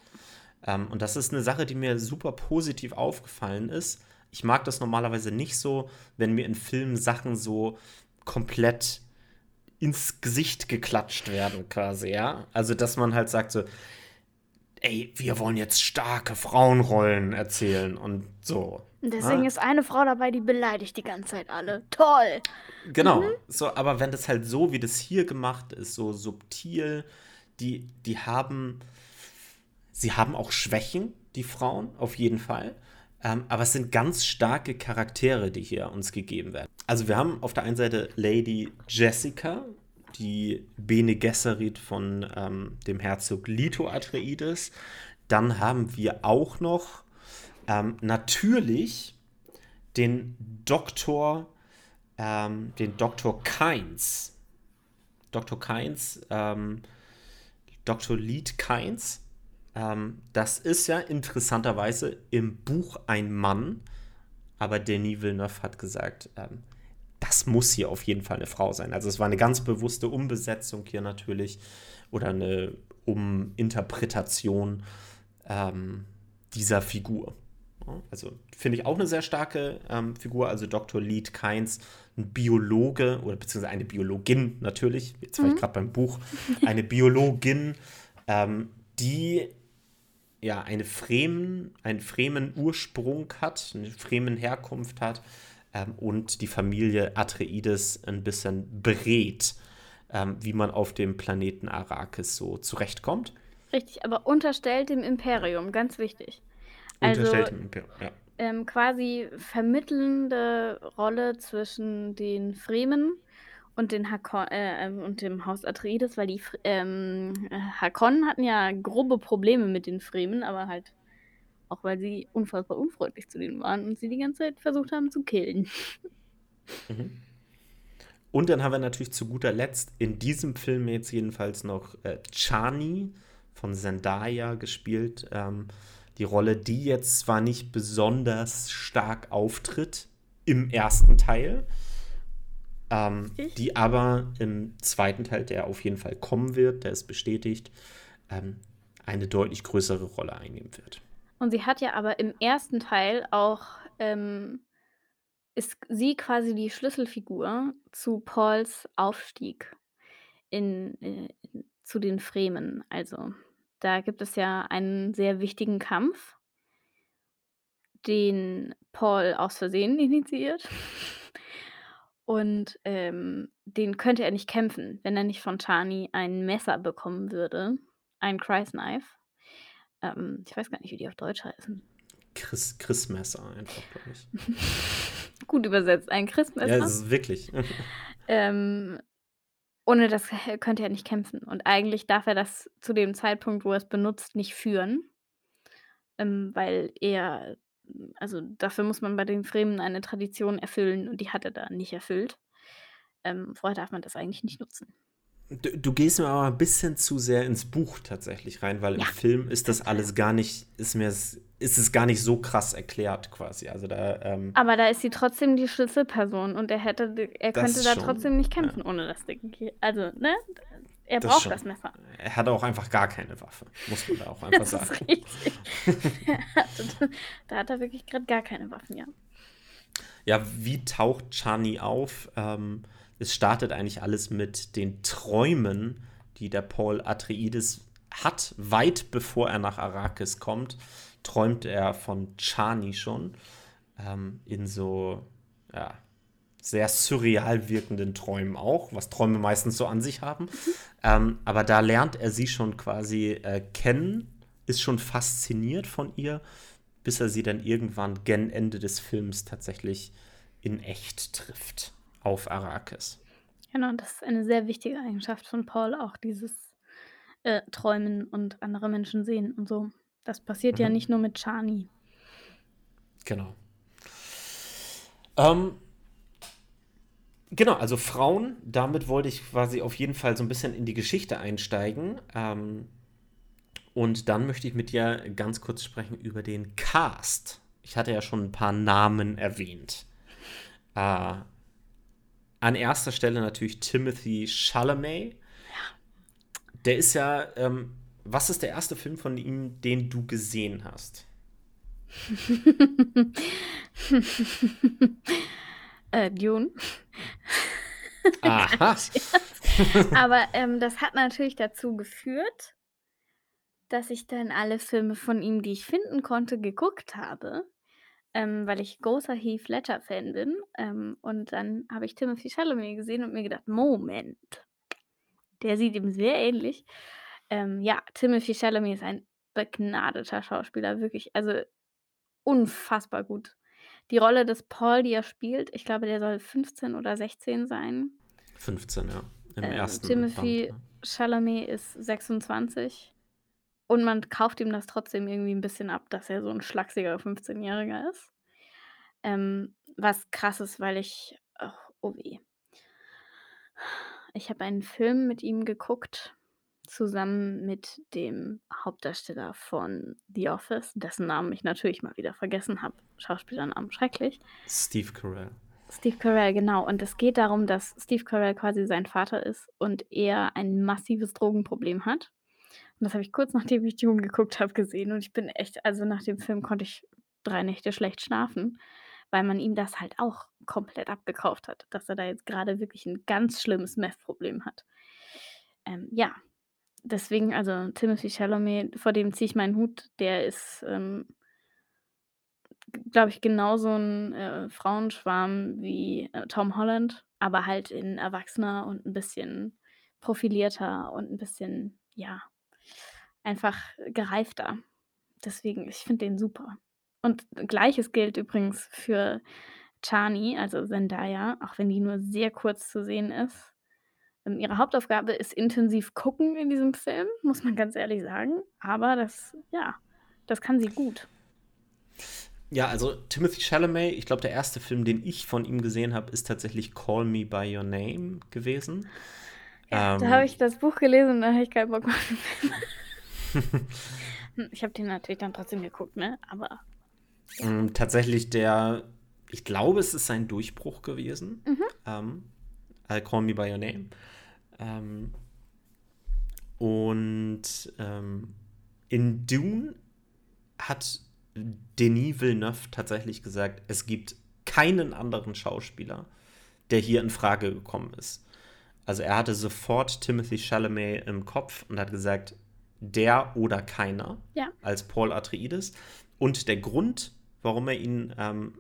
Ähm, und das ist eine Sache, die mir super positiv aufgefallen ist. Ich mag das normalerweise nicht so, wenn mir in Filmen Sachen so komplett ins Gesicht geklatscht werden, quasi, ja. Also, dass man halt sagt so, ey, wir wollen jetzt starke Frauenrollen erzählen und so. Deswegen ja? ist eine Frau dabei, die beleidigt die ganze Zeit alle. Toll! Genau, mhm. so, aber wenn das halt so, wie das hier gemacht ist, so subtil, die, die haben, sie haben auch Schwächen, die Frauen, auf jeden Fall. Ähm, aber es sind ganz starke Charaktere, die hier uns gegeben werden. Also wir haben auf der einen Seite Lady Jessica, die Bene Gesserit von ähm, dem Herzog Lito Atreides. Dann haben wir auch noch ähm, natürlich den Doktor, ähm, den Doktor Kynes. Dr. Kynes, ähm, Dr. Lead Kynes ähm, das ist ja interessanterweise im Buch ein Mann, aber Denis Villeneuve hat gesagt, ähm, das muss hier auf jeden Fall eine Frau sein. Also es war eine ganz bewusste Umbesetzung hier natürlich oder eine Uminterpretation ähm, dieser Figur. Also finde ich auch eine sehr starke ähm, Figur. Also Dr. Lead Kynes, ein Biologe oder beziehungsweise eine Biologin natürlich. Jetzt war mhm. ich gerade beim Buch. Eine Biologin, ähm, die ja, eine Fremen, einen Fremen Ursprung hat, eine Fremen Herkunft hat ähm, und die Familie Atreides ein bisschen berät. ähm, wie man auf dem Planeten Arrakis so zurechtkommt. Richtig, aber unterstellt dem Imperium, ganz wichtig. Also, Unterstellt dem Imperium, ja. ähm, quasi vermittelnde Rolle zwischen den Fremen und den Hakon äh, ähm, und dem Haus Atreides, weil die ähm, äh, Hakonnen hatten ja grobe Probleme mit den Fremen, aber halt auch weil sie unfassbar unfreundlich zu denen waren und sie die ganze Zeit versucht haben zu killen. Mhm. Und dann haben wir natürlich zu guter Letzt in diesem Film jetzt jedenfalls noch äh, Chani von Zendaya gespielt. Ähm, die Rolle, die jetzt zwar nicht besonders stark auftritt im ersten Teil, ähm, die aber im zweiten Teil, der auf jeden Fall kommen wird, der ist bestätigt, ähm, eine deutlich größere Rolle einnehmen wird. Und sie hat ja aber im ersten Teil auch, ähm, ist sie quasi die Schlüsselfigur zu Pauls Aufstieg in, äh, in, zu den Fremen. Also da gibt es ja einen sehr wichtigen Kampf, den Paul aus Versehen initiiert. Und ähm, den könnte er nicht kämpfen, wenn er nicht von Chani ein Messer bekommen würde. Ein Christ Knife. Ähm, ich weiß gar nicht, wie die auf Deutsch heißen. Chris, Chris Messer einfach, glaube ich. Gut übersetzt, ein Ja, Christmesser. es ist wirklich. Ähm, ohne das könnte er nicht kämpfen. Und eigentlich darf er das zu dem Zeitpunkt, wo er es benutzt, nicht führen. Ähm, weil er, also dafür muss man bei den Fremen eine Tradition erfüllen und die hat er da nicht erfüllt. Ähm, vorher darf man das eigentlich nicht nutzen. Du, du gehst mir aber ein bisschen zu sehr ins Buch tatsächlich rein, weil im Ja, Film ist das alles gar nicht, ist mir ist es gar nicht so krass erklärt quasi. Also da, ähm, Aber da ist sie trotzdem die Schlüsselperson und er hätte, er könnte da schon, trotzdem nicht ja. kämpfen ohne das Ding. Also, ne? Er Das braucht schon. das Messer. er hat auch einfach gar keine Waffe, muss man da auch einfach Das ist sagen. richtig. Er hatte- da hat er wirklich gerade gar keine Waffen, ja. Ja, wie taucht Chani auf? Ähm, es startet eigentlich alles mit den Träumen, die der Paul Atreides hat. Weit bevor er nach Arrakis kommt, träumt er von Chani schon. Ähm, in so, ja, sehr surreal wirkenden Träumen auch, was Träume meistens so an sich haben. Ähm, aber da lernt er sie schon quasi äh, kennen, ist schon fasziniert von ihr, bis er sie dann irgendwann gen Ende des Films tatsächlich in echt trifft auf Arrakis. Genau, das ist eine sehr wichtige Eigenschaft von Paul, auch dieses äh, Träumen und andere Menschen sehen und so. Das passiert ja Mhm. nicht nur mit Chani. Genau. Ähm, genau, also Frauen, damit wollte ich quasi auf jeden Fall so ein bisschen in die Geschichte einsteigen. Ähm, und dann möchte ich mit dir ganz kurz sprechen über den Cast. Ich hatte ja schon ein paar Namen erwähnt. Äh, an erster Stelle natürlich Timothy Chalamet. Der ist ja, ähm, was ist der erste Film von ihm, den du gesehen hast? äh, Dune. Aha. Aber ähm, das hat natürlich dazu geführt, dass ich dann alle Filme von ihm, die ich finden konnte, geguckt habe. Ähm, weil ich großer Heath Ledger-Fan bin. Ähm, und dann habe ich Timothy Chalamet gesehen und mir gedacht, Moment, der sieht ihm sehr ähnlich. Ähm, ja, Timothy Chalamet ist ein begnadeter Schauspieler, wirklich, also unfassbar gut. Die Rolle des Paul, die er spielt, ich glaube, der soll 15 oder 16 sein. 15, ja. Im Ähm, ersten Timothy Band. Chalamet ist 26 und man kauft ihm das trotzdem irgendwie ein bisschen ab, dass er so ein schlachsiger 15-Jähriger ist. Ähm, was krass ist, weil ich oh, oh weh. Ich habe einen Film mit ihm geguckt, zusammen mit dem Hauptdarsteller von The Office, dessen Namen ich natürlich mal wieder vergessen habe. Schauspielernamen schrecklich. Steve Carell. Steve Carell, genau. Und es geht darum, dass Steve Carell quasi sein Vater ist und er ein massives Drogenproblem hat. Und das habe ich kurz nachdem ich Dune geguckt habe gesehen. Und ich bin echt, also nach dem Film konnte ich drei Nächte schlecht schlafen, weil man ihm das halt auch komplett abgekauft hat, dass er da jetzt gerade wirklich ein ganz schlimmes Meth-Problem hat. Ähm, ja, deswegen, also Timothy Chalamet, vor dem ziehe ich meinen Hut, der ist, ähm, glaube ich, genauso ein äh, Frauenschwarm wie äh, Tom Holland, aber halt in erwachsener und ein bisschen profilierter und ein bisschen, ja, einfach gereifter. Deswegen, ich finde den super. Und Gleiches gilt übrigens für Chani, also Zendaya, auch wenn die nur sehr kurz zu sehen ist. Ähm, ihre Hauptaufgabe ist intensiv gucken in diesem Film, muss man ganz ehrlich sagen. Aber das, ja, das kann sie gut. Ja, also Timothy Chalamet, ich glaube, der erste Film, den ich von ihm gesehen habe, ist tatsächlich Call Me By Your Name gewesen. Ja, ähm, da habe ich das Buch gelesen und da habe ich keinen Bock mehr. Hm, ich habe den natürlich dann trotzdem geguckt, ne? Aber. Ja. Ähm, tatsächlich der, ich glaube, es ist sein Durchbruch gewesen. Mhm. Ähm, I'll Call Me By Your Name. Ähm, und ähm, in Dune hat Denis Villeneuve tatsächlich gesagt, es gibt keinen anderen Schauspieler, der hier in Frage gekommen ist. Also er hatte sofort Timothy Chalamet im Kopf und hat gesagt, der oder keiner ja. als Paul Atreides. Und der Grund, warum er ihn ähm,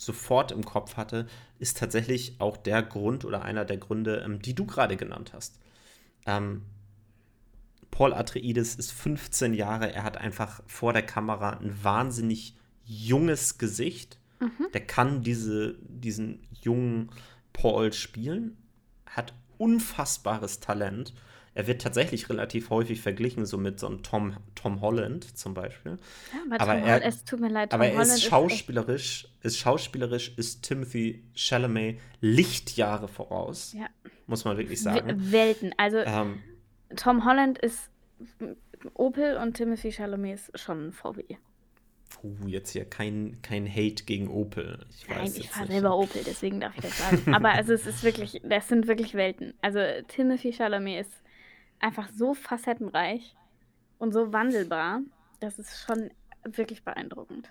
sofort im Kopf hatte, ist tatsächlich auch der Grund oder einer der Gründe, ähm, die du gerade genannt hast. Ähm, Paul Atreides ist 15 Jahre, er hat einfach vor der Kamera ein wahnsinnig junges Gesicht. Mhm. Der kann diese, diesen jungen Paul spielen, hat unfassbares Talent. Er wird tatsächlich relativ häufig verglichen, so mit so einem Tom, Tom Holland zum Beispiel. Ja, aber, Tom er, es tut mir leid, Tom aber er ist schauspielerisch, ist, ist, schauspielerisch, ist Timothy Chalamet Lichtjahre voraus. Ja. Muss man wirklich sagen. Welten. Also ähm, Tom Holland ist Opel und Timothy Chalamet ist schon ein VW. Uh, jetzt hier kein, kein Hate gegen Opel. Ich Nein, ich fahre selber Opel, deswegen darf ich das sagen. Aber also es ist wirklich, das sind wirklich Welten. Also Timothy Chalamet ist einfach so facettenreich und so wandelbar. Das ist schon wirklich beeindruckend.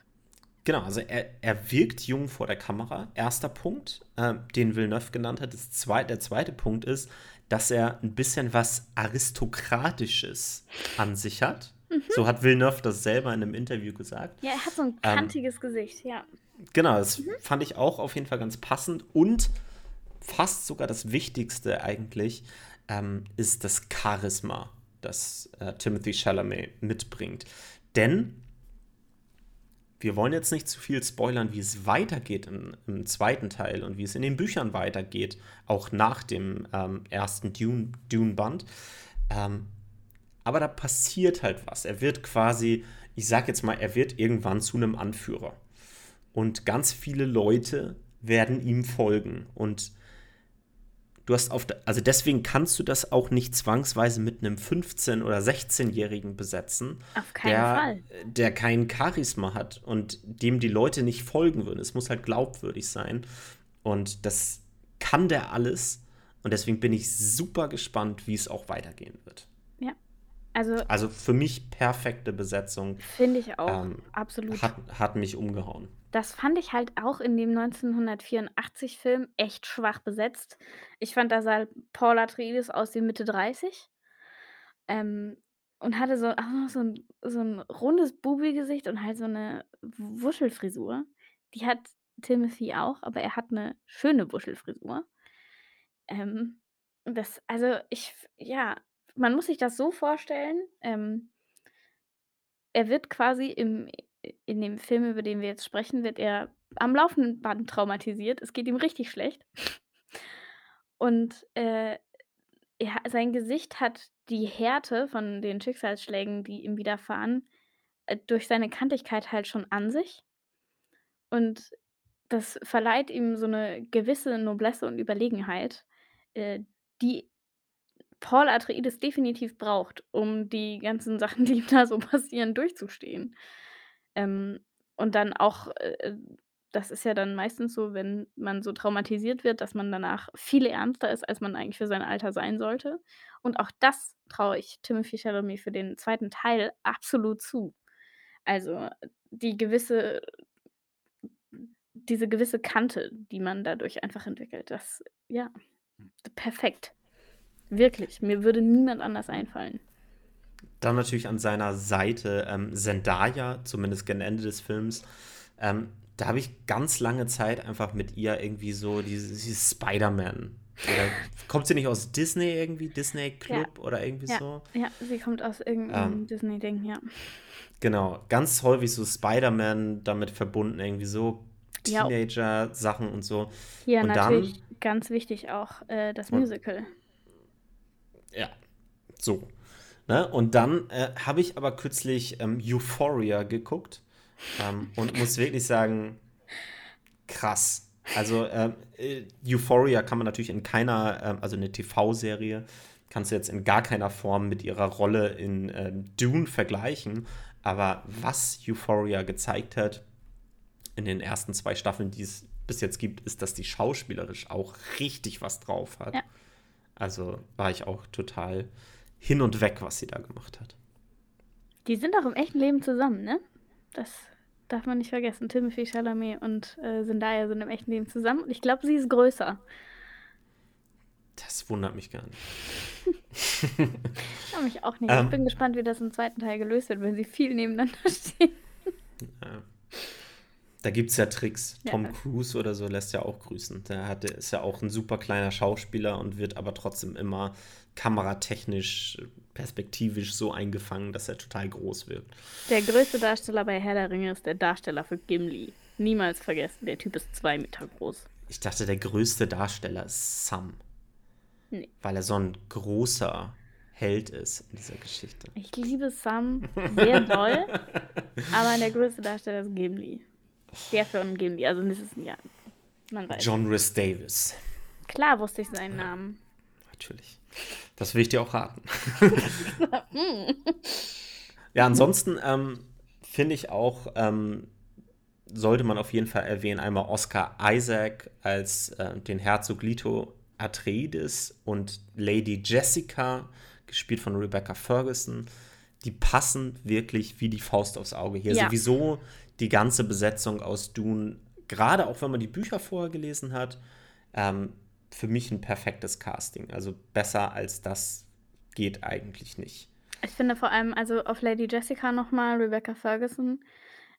Genau, also er, er wirkt jung vor der Kamera. Erster Punkt, äh, den Villeneuve genannt hat. Das zwei, der zweite Punkt ist, dass er ein bisschen was Aristokratisches an sich hat. Mhm. So hat Villeneuve das selber in einem Interview gesagt. Ja, er hat so ein ähm, kantiges ähm, Gesicht, ja. Genau, das mhm. fand ich auch auf jeden Fall ganz passend und fast sogar das Wichtigste eigentlich ähm, ist das Charisma, das äh, Timothy Chalamet mitbringt. Denn wir wollen jetzt nicht zu viel spoilern, wie es weitergeht im, im, zweiten Teil und wie es in den Büchern weitergeht, auch nach dem ähm, ersten Dune-Band. Dune ähm, aber da passiert halt was. Er wird quasi, ich sag jetzt mal, er wird irgendwann zu einem Anführer. Und ganz viele Leute werden ihm folgen. Und du hast auf, also deswegen kannst du das auch nicht zwangsweise mit einem 15- oder 16-Jährigen besetzen. Auf keinen der, Fall. Der kein Charisma hat und dem die Leute nicht folgen würden. Es muss halt glaubwürdig sein. Und das kann der alles. Und deswegen bin ich super gespannt, wie es auch weitergehen wird. Ja. Also, also für mich perfekte Besetzung. Finde ich auch, ähm, absolut. Hat, hat mich umgehauen. Das fand ich halt auch in dem 1984-Film echt schwach besetzt. Ich fand, da sah Paul Atreides aus wie Mitte 30. Ähm, und hatte so, auch so ein, so ein rundes Bubi-Gesicht und halt so eine Wuschelfrisur. Die hat Timothy auch, aber er hat eine schöne Wuschelfrisur. Ähm, das, also ich, ja, man muss sich das so vorstellen. Ähm, er wird quasi im, in dem Film, über den wir jetzt sprechen, wird er am laufenden Band traumatisiert. Es geht ihm richtig schlecht. Und äh, er, sein Gesicht hat die Härte von den Schicksalsschlägen, die ihm widerfahren, äh, durch seine Kantigkeit halt schon an sich. Und das verleiht ihm so eine gewisse Noblesse und Überlegenheit, äh, die Paul Atreides definitiv braucht, um die ganzen Sachen, die ihm da so passieren, durchzustehen. Ähm, und dann auch, äh, das ist ja dann meistens so, wenn man so traumatisiert wird, dass man danach viel ernster ist, als man eigentlich für sein Alter sein sollte. Und auch das traue ich Timothy Chalamet für den zweiten Teil absolut zu. Also die gewisse, diese gewisse Kante, die man dadurch einfach entwickelt, das, ja, perfekt. Wirklich, mir würde niemand anders einfallen. Dann natürlich an seiner Seite ähm, Zendaya, zumindest gen Ende des Films. Ähm, da habe ich ganz lange Zeit einfach mit ihr irgendwie so dieses, dieses Spider-Man kommt sie nicht aus Disney irgendwie? Disney Club Ja, oder irgendwie ja, so? ja, sie kommt aus irgendeinem Ähm, Disney-Ding, ja. genau, ganz häufig so Spider-Man damit verbunden, irgendwie so Ja, Teenager-Sachen und so. hier Und dann, natürlich ganz wichtig auch äh, das und Musical. ja, so. Ne? Und dann äh, habe ich aber kürzlich ähm, Euphoria geguckt ähm, und muss wirklich sagen, krass. Also ähm, äh, Euphoria kann man natürlich in keiner, ähm, also eine TV-Serie, kannst du jetzt in gar keiner Form mit ihrer Rolle in ähm, Dune vergleichen. Aber was Euphoria gezeigt hat in den ersten zwei Staffeln, die es bis jetzt gibt, ist, dass die schauspielerisch auch richtig was drauf hat. Ja. Also war ich auch total hin und weg, was sie da gemacht hat. Die sind auch im echten Leben zusammen, ne? Das darf man nicht vergessen. Timothy Chalamet und äh, Zendaya sind im echten Leben zusammen. Und ich glaube, sie ist größer. Das wundert mich gar nicht. Ja, mich auch nicht. Ich Ähm, bin gespannt, wie das im zweiten Teil gelöst wird, wenn sie viel nebeneinander stehen. äh, da gibt es ja Tricks. Ja, Tom Cruise oder so lässt ja auch grüßen. Der hat, der ist ja auch ein super kleiner Schauspieler und wird aber trotzdem immer kameratechnisch, perspektivisch so eingefangen, dass er total groß wirkt. Der größte Darsteller bei Herr der Ringe ist der Darsteller für Gimli. Niemals vergessen, der Typ ist zwei Meter groß. Ich dachte, der größte Darsteller ist Sam, Nee. weil er so ein großer Held ist in dieser Geschichte. Ich liebe Sam sehr doll, aber der größte Darsteller ist Gimli. Der von Gimli, also das ist, ja, man weiß. John Rhys Davis, Klar wusste ich seinen Namen. natürlich. Das will ich dir auch raten. Ja, ansonsten ähm, finde ich auch, ähm, sollte man auf jeden Fall erwähnen, einmal Oscar Isaac als äh, den Herzog Lito Atreides und Lady Jessica, gespielt von Rebecca Ferguson. Die passen wirklich wie die Faust aufs Auge hier. Ja. Sowieso die ganze Besetzung aus Dune, gerade auch wenn man die Bücher vorher gelesen hat, ähm, für mich ein perfektes Casting. Also besser als das geht eigentlich nicht. Ich finde vor allem, also auf Lady Jessica nochmal, Rebecca Ferguson,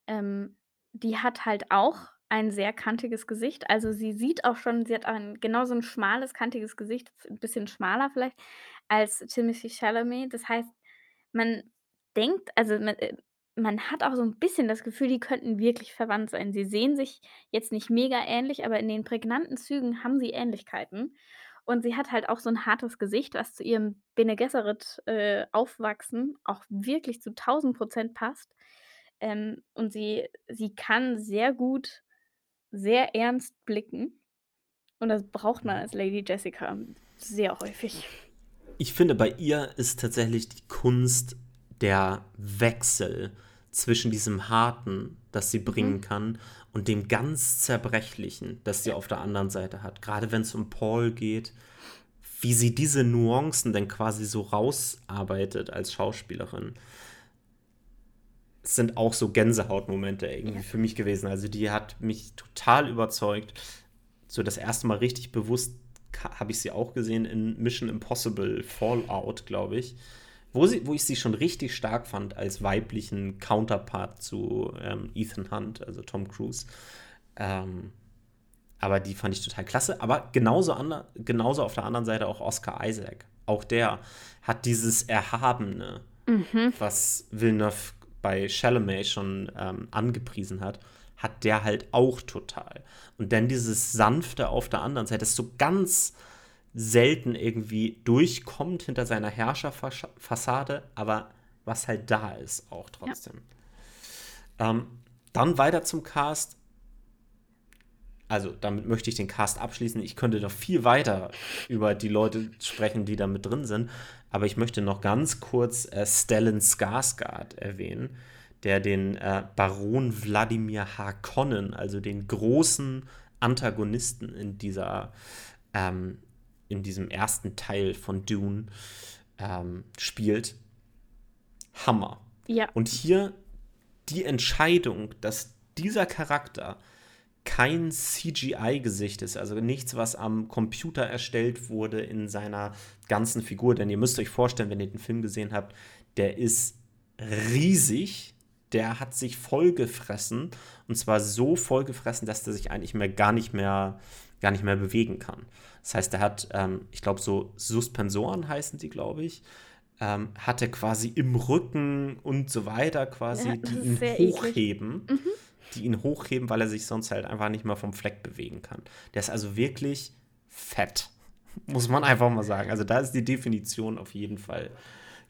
ähm, die hat halt auch ein sehr kantiges Gesicht. Also sie sieht auch schon, sie hat ein genauso ein schmales, kantiges Gesicht, ein bisschen schmaler vielleicht, als Timothy Chalamet. Das heißt, man denkt, also man, hat auch so ein bisschen das Gefühl, die könnten wirklich verwandt sein. Sie sehen sich jetzt nicht mega ähnlich, aber in den prägnanten Zügen haben sie Ähnlichkeiten. Und sie hat halt auch so ein hartes Gesicht, was zu ihrem Bene Gesserit, äh, Aufwachsen auch wirklich zu 1000% passt. Ähm, und sie sie kann sehr gut sehr ernst blicken. Und das braucht man als Lady Jessica sehr häufig. Ich finde, bei ihr ist tatsächlich die Kunst der Wechsel zwischen diesem Harten, das sie bringen Mhm. kann, und dem ganz Zerbrechlichen, das sie auf der anderen Seite hat. Gerade wenn es um Paul geht, wie sie diese Nuancen dann quasi so rausarbeitet als Schauspielerin. Sind auch so Gänsehautmomente irgendwie Ja. für mich gewesen. Also die hat mich total überzeugt. So das erste Mal richtig bewusst habe ich sie auch gesehen in Mission Impossible Fallout, glaube ich. Wo, sie, wo ich sie schon richtig stark fand als weiblichen Counterpart zu ähm, Ethan Hunt, also Tom Cruise. Ähm, aber die fand ich total klasse. Aber genauso, ander, genauso auf der anderen Seite auch Oscar Isaac. Auch der hat dieses Erhabene, Mhm. was Villeneuve bei Chalamet schon ähm, angepriesen hat, hat der halt auch total. Und dann dieses Sanfte auf der anderen Seite, das so ganz selten irgendwie durchkommt hinter seiner Herrscherfassade, aber was halt da ist auch trotzdem. Ähm, dann weiter zum Cast. Also, damit möchte ich den Cast abschließen. Ich könnte noch viel weiter über die Leute sprechen, die da mit drin sind. Aber ich möchte noch ganz kurz äh, Stellan Skarsgård erwähnen, der den äh, Baron Wladimir Harkonnen, also den großen Antagonisten in dieser ähm, in diesem ersten Teil von Dune ähm, spielt. Hammer. Ja. Und hier die Entscheidung, dass dieser Charakter kein CGI-Gesicht ist, also nichts, was am Computer erstellt wurde in seiner ganzen Figur. Denn ihr müsst euch vorstellen, wenn ihr den Film gesehen habt, der ist riesig, der hat sich vollgefressen und zwar so vollgefressen, dass der sich eigentlich mehr gar nicht mehr gar nicht mehr bewegen kann. Das heißt, er hat, ähm, ich glaube, so Suspensoren heißen die, glaube ich, ähm, hat er quasi im Rücken und so weiter quasi, Ja, die ihn hochheben, die ihn hochheben, weil er sich sonst halt einfach nicht mehr vom Fleck bewegen kann. Der ist also wirklich fett, muss man einfach mal sagen. Also da ist die Definition auf jeden Fall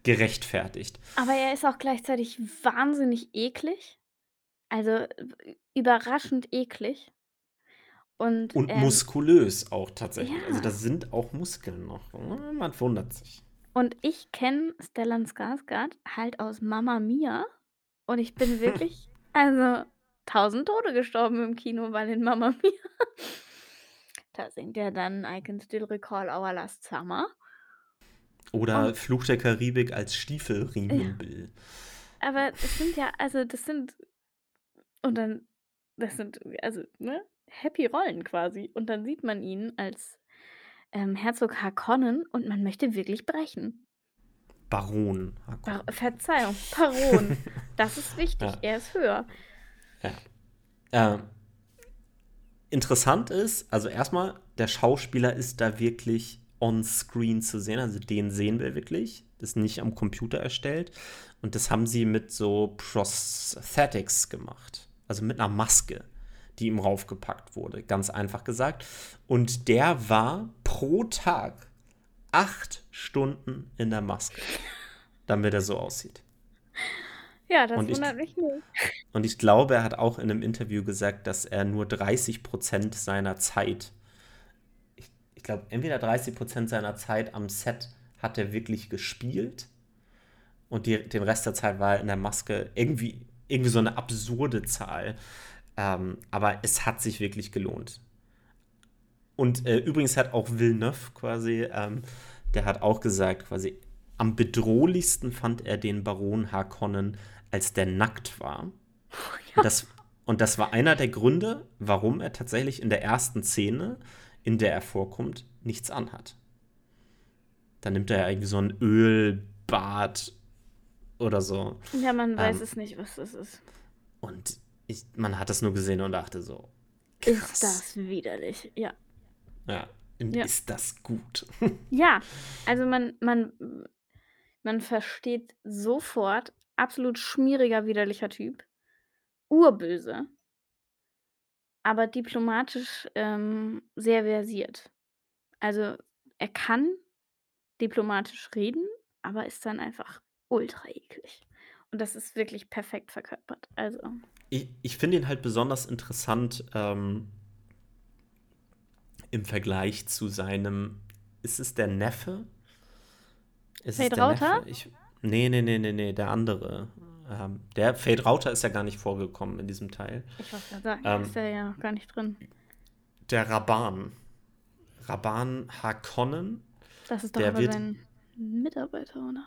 gerechtfertigt. Aber er ist auch gleichzeitig wahnsinnig eklig. Also überraschend eklig. Und, Und ähm, muskulös auch tatsächlich. Also Ja. da sind auch Muskeln noch. Man wundert sich. Und ich kenne Stellan Skarsgård halt aus Mamma Mia. Und ich bin wirklich, also tausend Tode gestorben im Kino, weil in Mamma Mia. Da singt er dann I can still recall our last summer. Oder Und- Fluch der Karibik als Stiefelriemenbill. Aber es sind ja, also das sind, und dann, das sind, also, ne, happy Rollen quasi. Und dann sieht man ihn als ähm, Herzog Harkonnen und man möchte wirklich brechen. Baron. Bar Verzeihung, Baron. Das ist wichtig, Ja. er ist höher. Äh, interessant ist, also erstmal, der Schauspieler ist da wirklich on-screen zu sehen, also den sehen wir wirklich. Das ist nicht am Computer erstellt. Und das haben sie mit so Prosthetics gemacht. Also mit einer Maske, die ihm raufgepackt wurde, ganz einfach gesagt. Und der war pro Tag acht Stunden in der Maske, damit er so aussieht. Ja, das Und ich- wundert mich nicht. Und ich glaube, er hat auch in einem Interview gesagt, dass er nur 30 Prozent seiner Zeit, ich, ich glaube, entweder 30 Prozent seiner Zeit am Set hat er wirklich gespielt und die, den Rest der Zeit war er in der Maske. Irgendwie, irgendwie so eine absurde Zahl. Ähm, aber es hat sich wirklich gelohnt. Und äh, übrigens hat auch Villeneuve quasi, ähm, der hat auch gesagt, quasi, am bedrohlichsten fand er den Baron Harkonnen, als der nackt war. Und, das, und das war einer der Gründe, warum er tatsächlich in der ersten Szene, in der er vorkommt, nichts anhat. Da nimmt er ja irgendwie so ein Ölbad oder so. Ja, man weiß Ähm, es nicht, was das ist. Und ich, man hat das nur gesehen und dachte so, Ist krass. das widerlich, ja. Ja. Ja. Ist das gut? Ja, also man, man, man versteht sofort, absolut schmieriger, widerlicher Typ, urböse, aber diplomatisch ähm, sehr versiert. Also er kann diplomatisch reden, aber ist dann einfach ultra eklig. Und das ist wirklich perfekt verkörpert. Also, Ich, ich finde ihn halt besonders interessant ähm, im Vergleich zu seinem. Ist es der Neffe? Ist Fade Rauter? Ich, nee, nee, nee, nee, nee, der andere. Ähm, der Fade Rauter ist ja gar nicht vorgekommen in diesem Teil. ich wollte gerade sagen, Ähm, ist er ja noch gar nicht drin. Der Raban. Raban Harkonnen. Das ist doch der aber wird- sein Mitarbeiter, oder?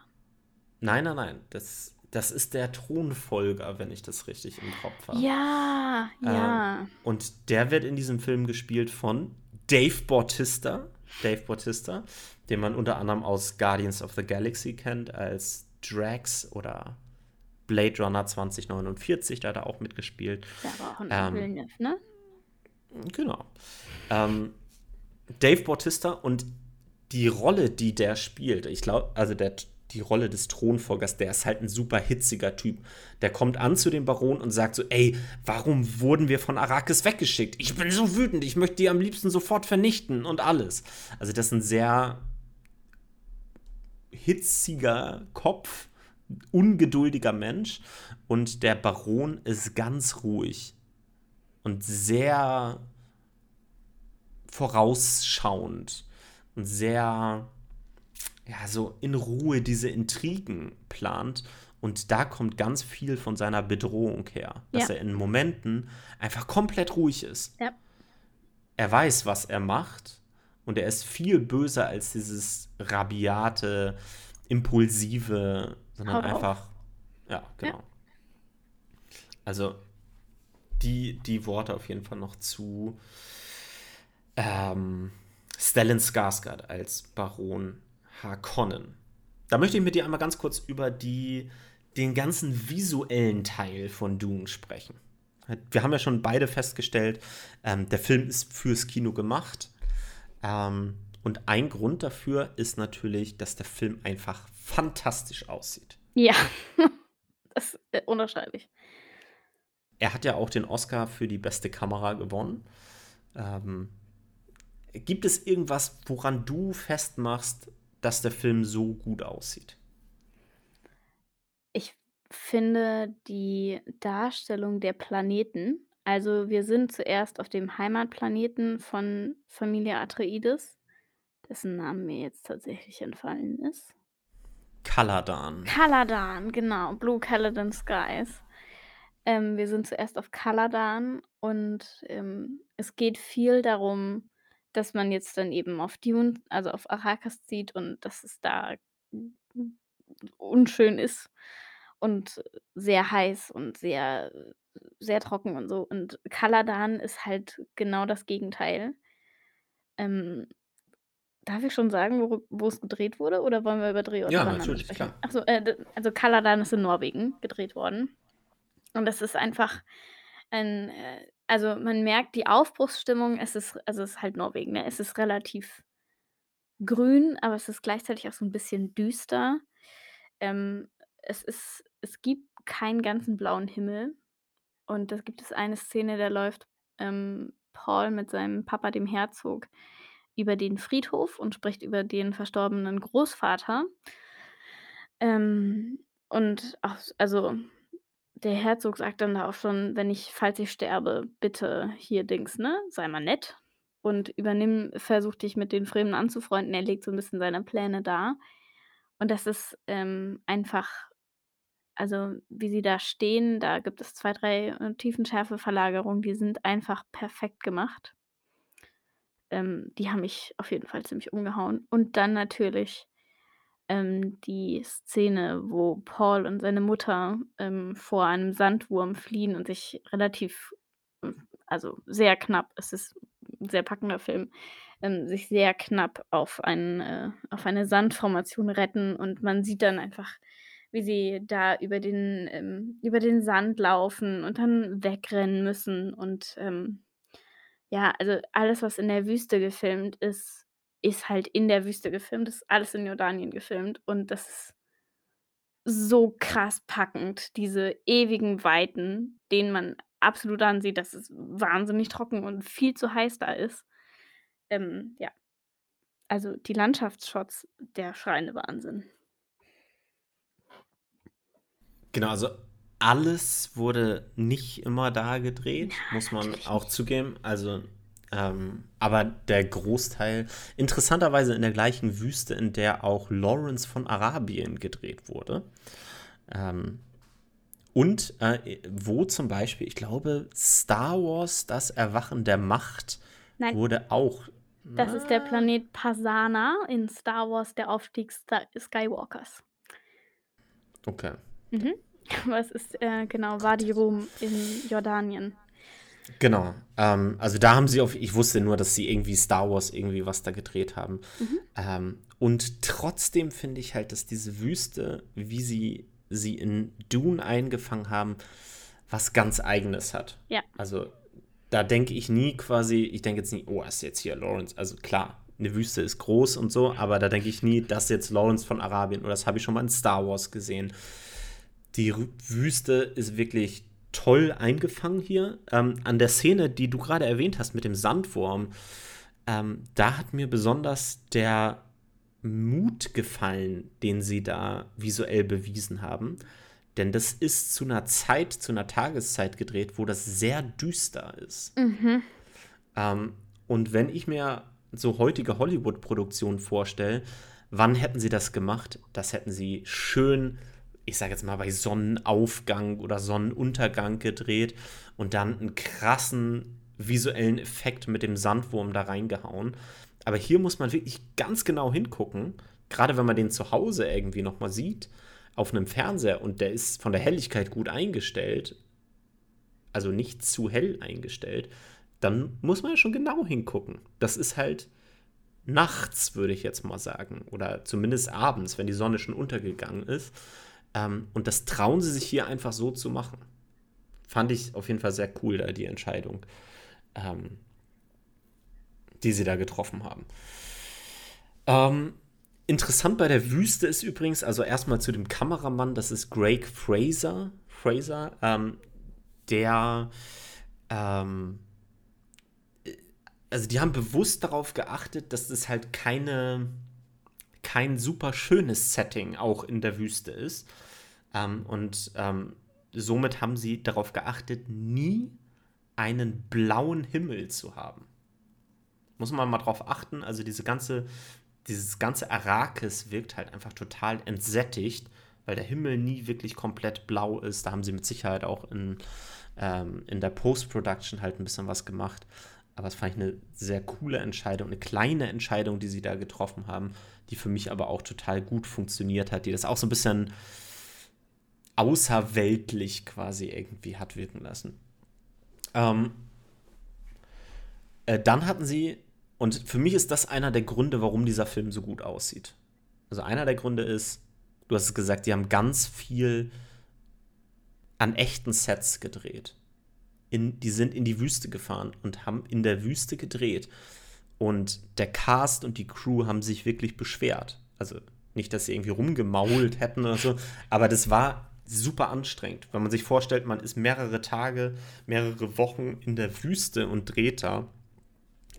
Nein, nein, nein. Das, das ist der Thronfolger, wenn ich das richtig im Kopf habe. Ja, ja. Und der wird in diesem Film gespielt von Dave Bautista. Dave Bautista, den man unter anderem aus Guardians of the Galaxy kennt, als Drax oder Blade Runner 2049, da hat er auch mitgespielt. Der war auch ein Ähm, Villeneuve, ne? Genau. Ähm, Dave Bautista und die Rolle, die der spielt, ich glaube, also der, die Rolle des Thronfolgers, der ist halt ein super hitziger Typ. Der kommt an zu dem Baron und sagt so, ey, warum wurden wir von Arrakis weggeschickt? Ich bin so wütend, ich möchte die am liebsten sofort vernichten und alles. Also das ist ein sehr hitziger Kopf, ungeduldiger Mensch und der Baron ist ganz ruhig und sehr vorausschauend und sehr, ja, so in Ruhe diese Intrigen plant. Und da kommt ganz viel von seiner Bedrohung her, dass Ja. er in Momenten einfach komplett ruhig ist. Ja. Er weiß, was er macht und er ist viel böser als dieses rabiate, impulsive, sondern einfach, ja, genau. Also die, die Worte auf jeden Fall noch zu ähm, Stellan Skarsgård als Baron Harkonnen. Da möchte ich mit dir einmal ganz kurz über die, den ganzen visuellen Teil von Dune sprechen. Wir haben ja schon beide festgestellt, ähm, der Film ist fürs Kino gemacht. Ähm, und ein Grund dafür ist natürlich, dass der Film einfach fantastisch aussieht. Ja, das ist äh, unwahrscheinlich. Er hat ja auch den Oscar für die beste Kamera gewonnen. Ähm, gibt es irgendwas, woran du festmachst, dass der Film so gut aussieht? Ich finde die Darstellung der Planeten also, wir sind zuerst auf dem Heimatplaneten von Familie Atreides, dessen Name mir jetzt tatsächlich entfallen ist. Caladan. Caladan, genau, Blue Caladan Skies. Ähm, wir sind zuerst auf Caladan und, ähm, es geht viel darum, dass man jetzt dann eben auf Dune also auf Arrakis zieht und dass es da unschön ist und sehr heiß und sehr sehr trocken und so. Und Caladan ist halt genau das Gegenteil. Ähm, darf ich schon sagen, wo es gedreht wurde oder wollen wir über Drehorte Ja, natürlich, sprechen? klar. Ach so, äh, also Caladan ist in Norwegen gedreht worden. Und das ist einfach ein äh, also man merkt die Aufbruchsstimmung, es ist also es ist halt Norwegen, ne? Es ist relativ grün, aber es ist gleichzeitig auch so 'n bisschen düster. Ähm, es ist es gibt keinen ganzen blauen Himmel. Und da gibt es eine Szene, da läuft, ähm, Paul mit seinem Papa, dem Herzog, über den Friedhof und spricht über den verstorbenen Großvater. Ähm, und auch also, der Herzog sagt dann da auch schon: „Wenn ich falls ich sterbe, bitte hier Dings, ne, sei mal nett und übernimm versuch dich mit den Fremden anzufreunden.“ Er legt so 'n bisschen seine Pläne dar. Und das ist, ähm, einfach also, wie sie da stehen, da gibt es 2, 3, äh, Tiefenschärfe-Verlagerungen, die sind einfach perfekt gemacht. Ähm, die haben mich auf jeden Fall ziemlich umgehauen. Und dann natürlich, ähm, die Szene, wo Paul und seine Mutter, ähm, vor einem Sandwurm fliehen und sich relativ hm, also sehr knapp es ist 'n sehr packender Film, ähm, sich sehr knapp auf einen äh, auf eine Sandformation retten und man sieht dann einfach, wie sie da über den ähm, über den Sand laufen und dann wegrennen müssen und, ähm, ja, also alles, was in der Wüste gefilmt ist, ist halt in der Wüste gefilmt. Das ist alles in Jordanien gefilmt und das ist so krass packend, diese ewigen Weiten, denen man absolut ansieht, dass es wahnsinnig trocken und viel zu heiß da ist. Ähm, ja. Also, die Landschaftsshots, der schreiende Wahnsinn. Genau, also alles wurde nicht immer da gedreht, Na, muss man auch zugeben. Also, ähm, aber der Großteil interessanterweise in der gleichen Wüste, in der auch Lawrence von Arabien gedreht wurde. Ähm, und äh, wo zum Beispiel, ich glaube, Star Wars, das Erwachen der Macht, Nein. wurde auch. Das ist der Na, Planet Pasaana in Star Wars, der Aufstieg Skywalkers. okay. Mhm. Es ist, äh, genau, Wadi Rum in Jordanien. Genau. Ähm, also da haben sie auf, ich wusste nur, dass sie irgendwie Star Wars irgendwie was da gedreht haben. Mhm. Ähm, und trotzdem finde ich halt, dass diese Wüste, wie sie sie in Dune eingefangen haben, was ganz Eigenes hat. Ja. Also da denke ich nie quasi, ich denke jetzt nie, oh, ist jetzt hier Lawrence. Also klar, eine Wüste ist groß und so, aber da denke ich nie, dass jetzt Lawrence von Arabien oder das habe ich schon mal in Star Wars gesehen. Die Wüste ist wirklich toll eingefangen hier. Ähm, an der Szene, die du gerade erwähnt hast mit dem Sandwurm, ähm, da hat mir besonders der Mut gefallen, den sie da visuell bewiesen haben. Denn das ist zu einer Zeit, zu einer Tageszeit gedreht, wo das sehr düster ist. Mhm. Ähm, und wenn ich mir so heutige Hollywood-Produktionen vorstelle, wann hätten sie das gemacht? Das hätten sie schön, ich sage jetzt mal, bei Sonnenaufgang oder Sonnenuntergang gedreht und dann einen krassen visuellen Effekt mit dem Sandwurm da reingehauen. Aber hier muss man wirklich ganz genau hingucken, gerade wenn man den zu Hause irgendwie nochmal sieht, auf einem Fernseher und der ist von der Helligkeit gut eingestellt, also nicht zu hell eingestellt, dann muss man ja schon genau hingucken. Das ist halt nachts, würde ich jetzt mal sagen, oder zumindest abends, wenn die Sonne schon untergegangen ist. Ähm, und das trauen sie sich hier einfach so zu machen. fand ich auf jeden Fall sehr cool, da die Entscheidung, ähm, die sie da getroffen haben. Ähm, interessant bei der Wüste ist übrigens, also erstmal zu dem Kameramann, das ist Greg Fraser. Fraser, ähm, der, ähm, also die haben bewusst darauf geachtet, dass es halt keine, kein super schönes Setting auch in der Wüste ist. Ähm, und ähm, somit haben sie darauf geachtet, nie einen blauen Himmel zu haben. Muss man mal drauf achten, also diese ganze, dieses ganze Arrakis wirkt halt einfach total entsättigt, weil der Himmel nie wirklich komplett blau ist. Da haben sie mit Sicherheit auch in, ähm, in der Post-Production halt ein bisschen was gemacht. Aber es fand ich eine sehr coole Entscheidung, eine kleine Entscheidung, die sie da getroffen haben, die für mich aber auch total gut funktioniert hat, die das auch so ein bisschen außerweltlich quasi irgendwie hat wirken lassen. Ähm, äh, dann hatten sie, und für mich ist das einer der Gründe, warum dieser Film so gut aussieht. Also einer der Gründe ist, du hast es gesagt, die haben ganz viel an echten Sets gedreht. In, die sind in die Wüste gefahren und haben in der Wüste gedreht. Und der Cast und die Crew haben sich wirklich beschwert. Also nicht, dass sie irgendwie rumgemault hätten oder so, aber das war super anstrengend. Wenn man sich vorstellt, man ist mehrere Tage, mehrere Wochen in der Wüste und dreht da.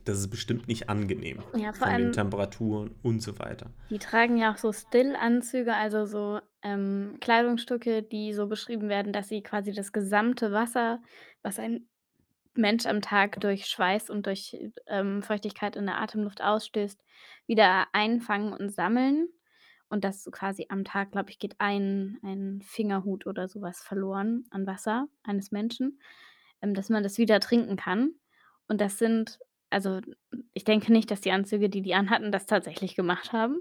Das ist bestimmt nicht angenehm. Ja, vor von allem. den Temperaturen und so weiter. Die tragen ja auch so Stillanzüge, also so ähm, Kleidungsstücke, die so beschrieben werden, dass sie quasi das gesamte Wasser, was ein Mensch am Tag durch Schweiß und durch ähm, Feuchtigkeit in der Atemluft ausstößt, wieder einfangen und sammeln. Und das quasi am Tag, glaube ich, geht ein, ein Fingerhut oder sowas verloren an Wasser eines Menschen, ähm, dass man das wieder trinken kann. Und das sind, also ich denke nicht, dass die Anzüge, die die anhatten, das tatsächlich gemacht haben.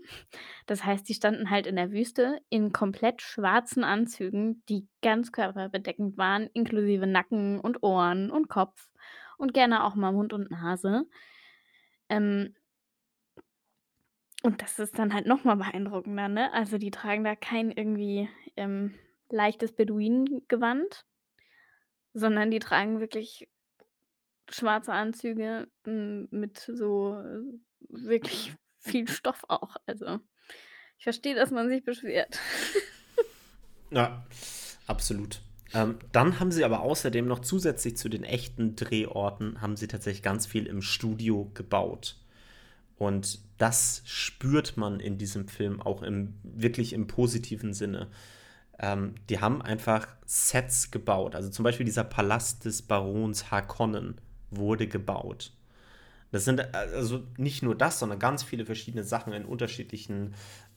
Das heißt, die standen halt in der Wüste in komplett schwarzen Anzügen, die ganz körperbedeckend waren, inklusive Nacken und Ohren und Kopf und gerne auch mal Mund und Nase. Ähm, und das ist dann halt noch mal beeindruckender, ne? Also, die tragen da kein irgendwie, ähm, leichtes Beduinengewand, sondern die tragen wirklich schwarze Anzüge, hm, mit so, äh, wirklich viel Stoff auch. Also, ich verstehe, dass man sich beschwert. Ja, absolut. Ähm, dann haben sie aber außerdem noch zusätzlich zu den echten Drehorten, haben sie tatsächlich ganz viel im Studio gebaut. Und das spürt man in diesem Film auch im, wirklich im positiven Sinne. Ähm, die haben einfach Sets gebaut. Also zum Beispiel dieser Palast des Barons Harkonnen wurde gebaut. Das sind also nicht nur das, sondern ganz viele verschiedene Sachen in unterschiedlichen,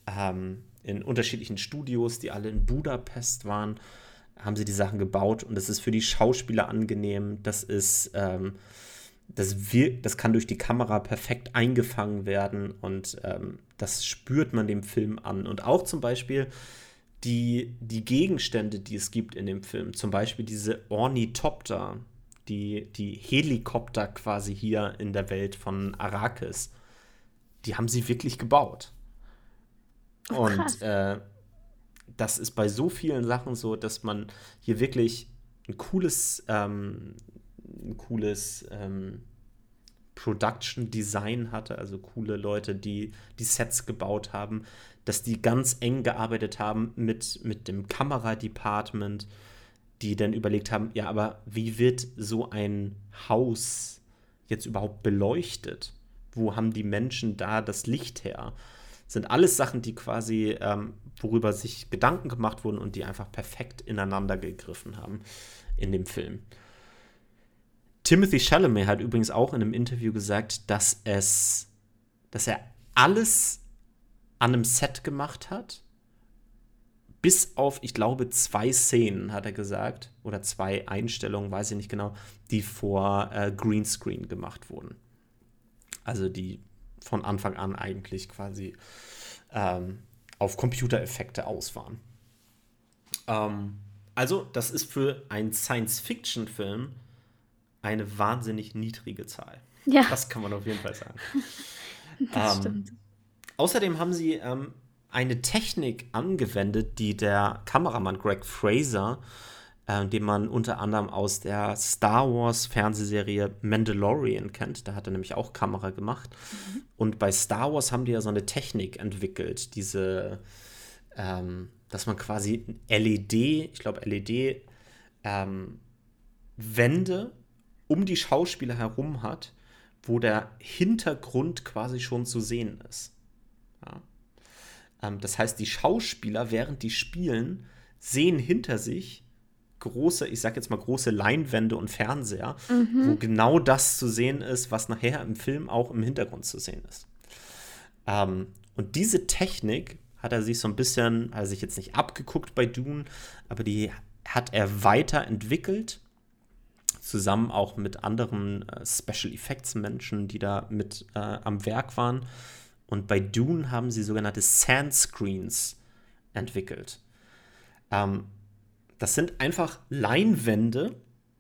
ähm, in unterschiedlichen Studios, die alle in Budapest waren, haben sie die Sachen gebaut und das ist für die Schauspieler angenehm. Das ist, ähm, das, wirkt, das kann durch die Kamera perfekt eingefangen werden und ähm, das spürt man dem Film an. Und auch zum Beispiel die, die Gegenstände, die es gibt in dem Film, zum Beispiel diese Ornithopter, die, die Helikopter quasi hier in der Welt von Arrakis, die haben sie wirklich gebaut. Oh, Und äh, das ist bei so vielen Sachen so, dass man hier wirklich ein cooles, ähm, ein cooles ähm, Production Design hatte, also coole Leute, die die Sets gebaut haben, dass die ganz eng gearbeitet haben mit, mit dem Kameradepartment, die dann überlegt haben, ja, aber wie wird so ein Haus jetzt überhaupt beleuchtet? Wo haben die Menschen da das Licht her? Sind alles Sachen, die quasi, ähm, worüber sich Gedanken gemacht wurden und die einfach perfekt ineinander gegriffen haben in dem Film. Timothy Chalamet hat übrigens auch in einem Interview gesagt, dass es, dass er alles an einem Set gemacht hat, bis auf, ich glaube, zwei Szenen, hat er gesagt, oder zwei Einstellungen, weiß ich nicht genau, die vor äh, Greenscreen gemacht wurden. Also die von Anfang an eigentlich quasi ähm, auf Computereffekte aus waren. Ähm, also, das ist für einen Science-Fiction-Film eine wahnsinnig niedrige Zahl. Ja, Das kann man auf jeden Fall sagen. das ähm, stimmt. Außerdem haben sie ähm, eine Technik angewendet, die der Kameramann Greg Fraser äh, den man unter anderem aus der Star Wars Fernsehserie Mandalorian kennt. Da hat er nämlich auch Kamera gemacht. Mhm. Und bei Star Wars haben die ja so eine Technik entwickelt, diese, ähm, dass man quasi LED, ich glaube LED, ähm, Wände um die Schauspieler herum hat, wo der Hintergrund quasi schon zu sehen ist. Ja. Ähm, das heißt, die Schauspieler, während die spielen, sehen hinter sich große, ich sag jetzt mal große Leinwände und Fernseher, mhm. wo genau das zu sehen ist, was nachher im Film auch im Hintergrund zu sehen ist. Ähm, und diese Technik hat er sich so ein bisschen, hat er sich jetzt nicht abgeguckt bei Dune, aber die hat er weiterentwickelt, zusammen auch mit anderen äh, Special Effects Menschen, die da mit äh, am Werk waren. Und bei Dune haben sie sogenannte Sandscreens entwickelt. Ähm, das sind einfach Leinwände,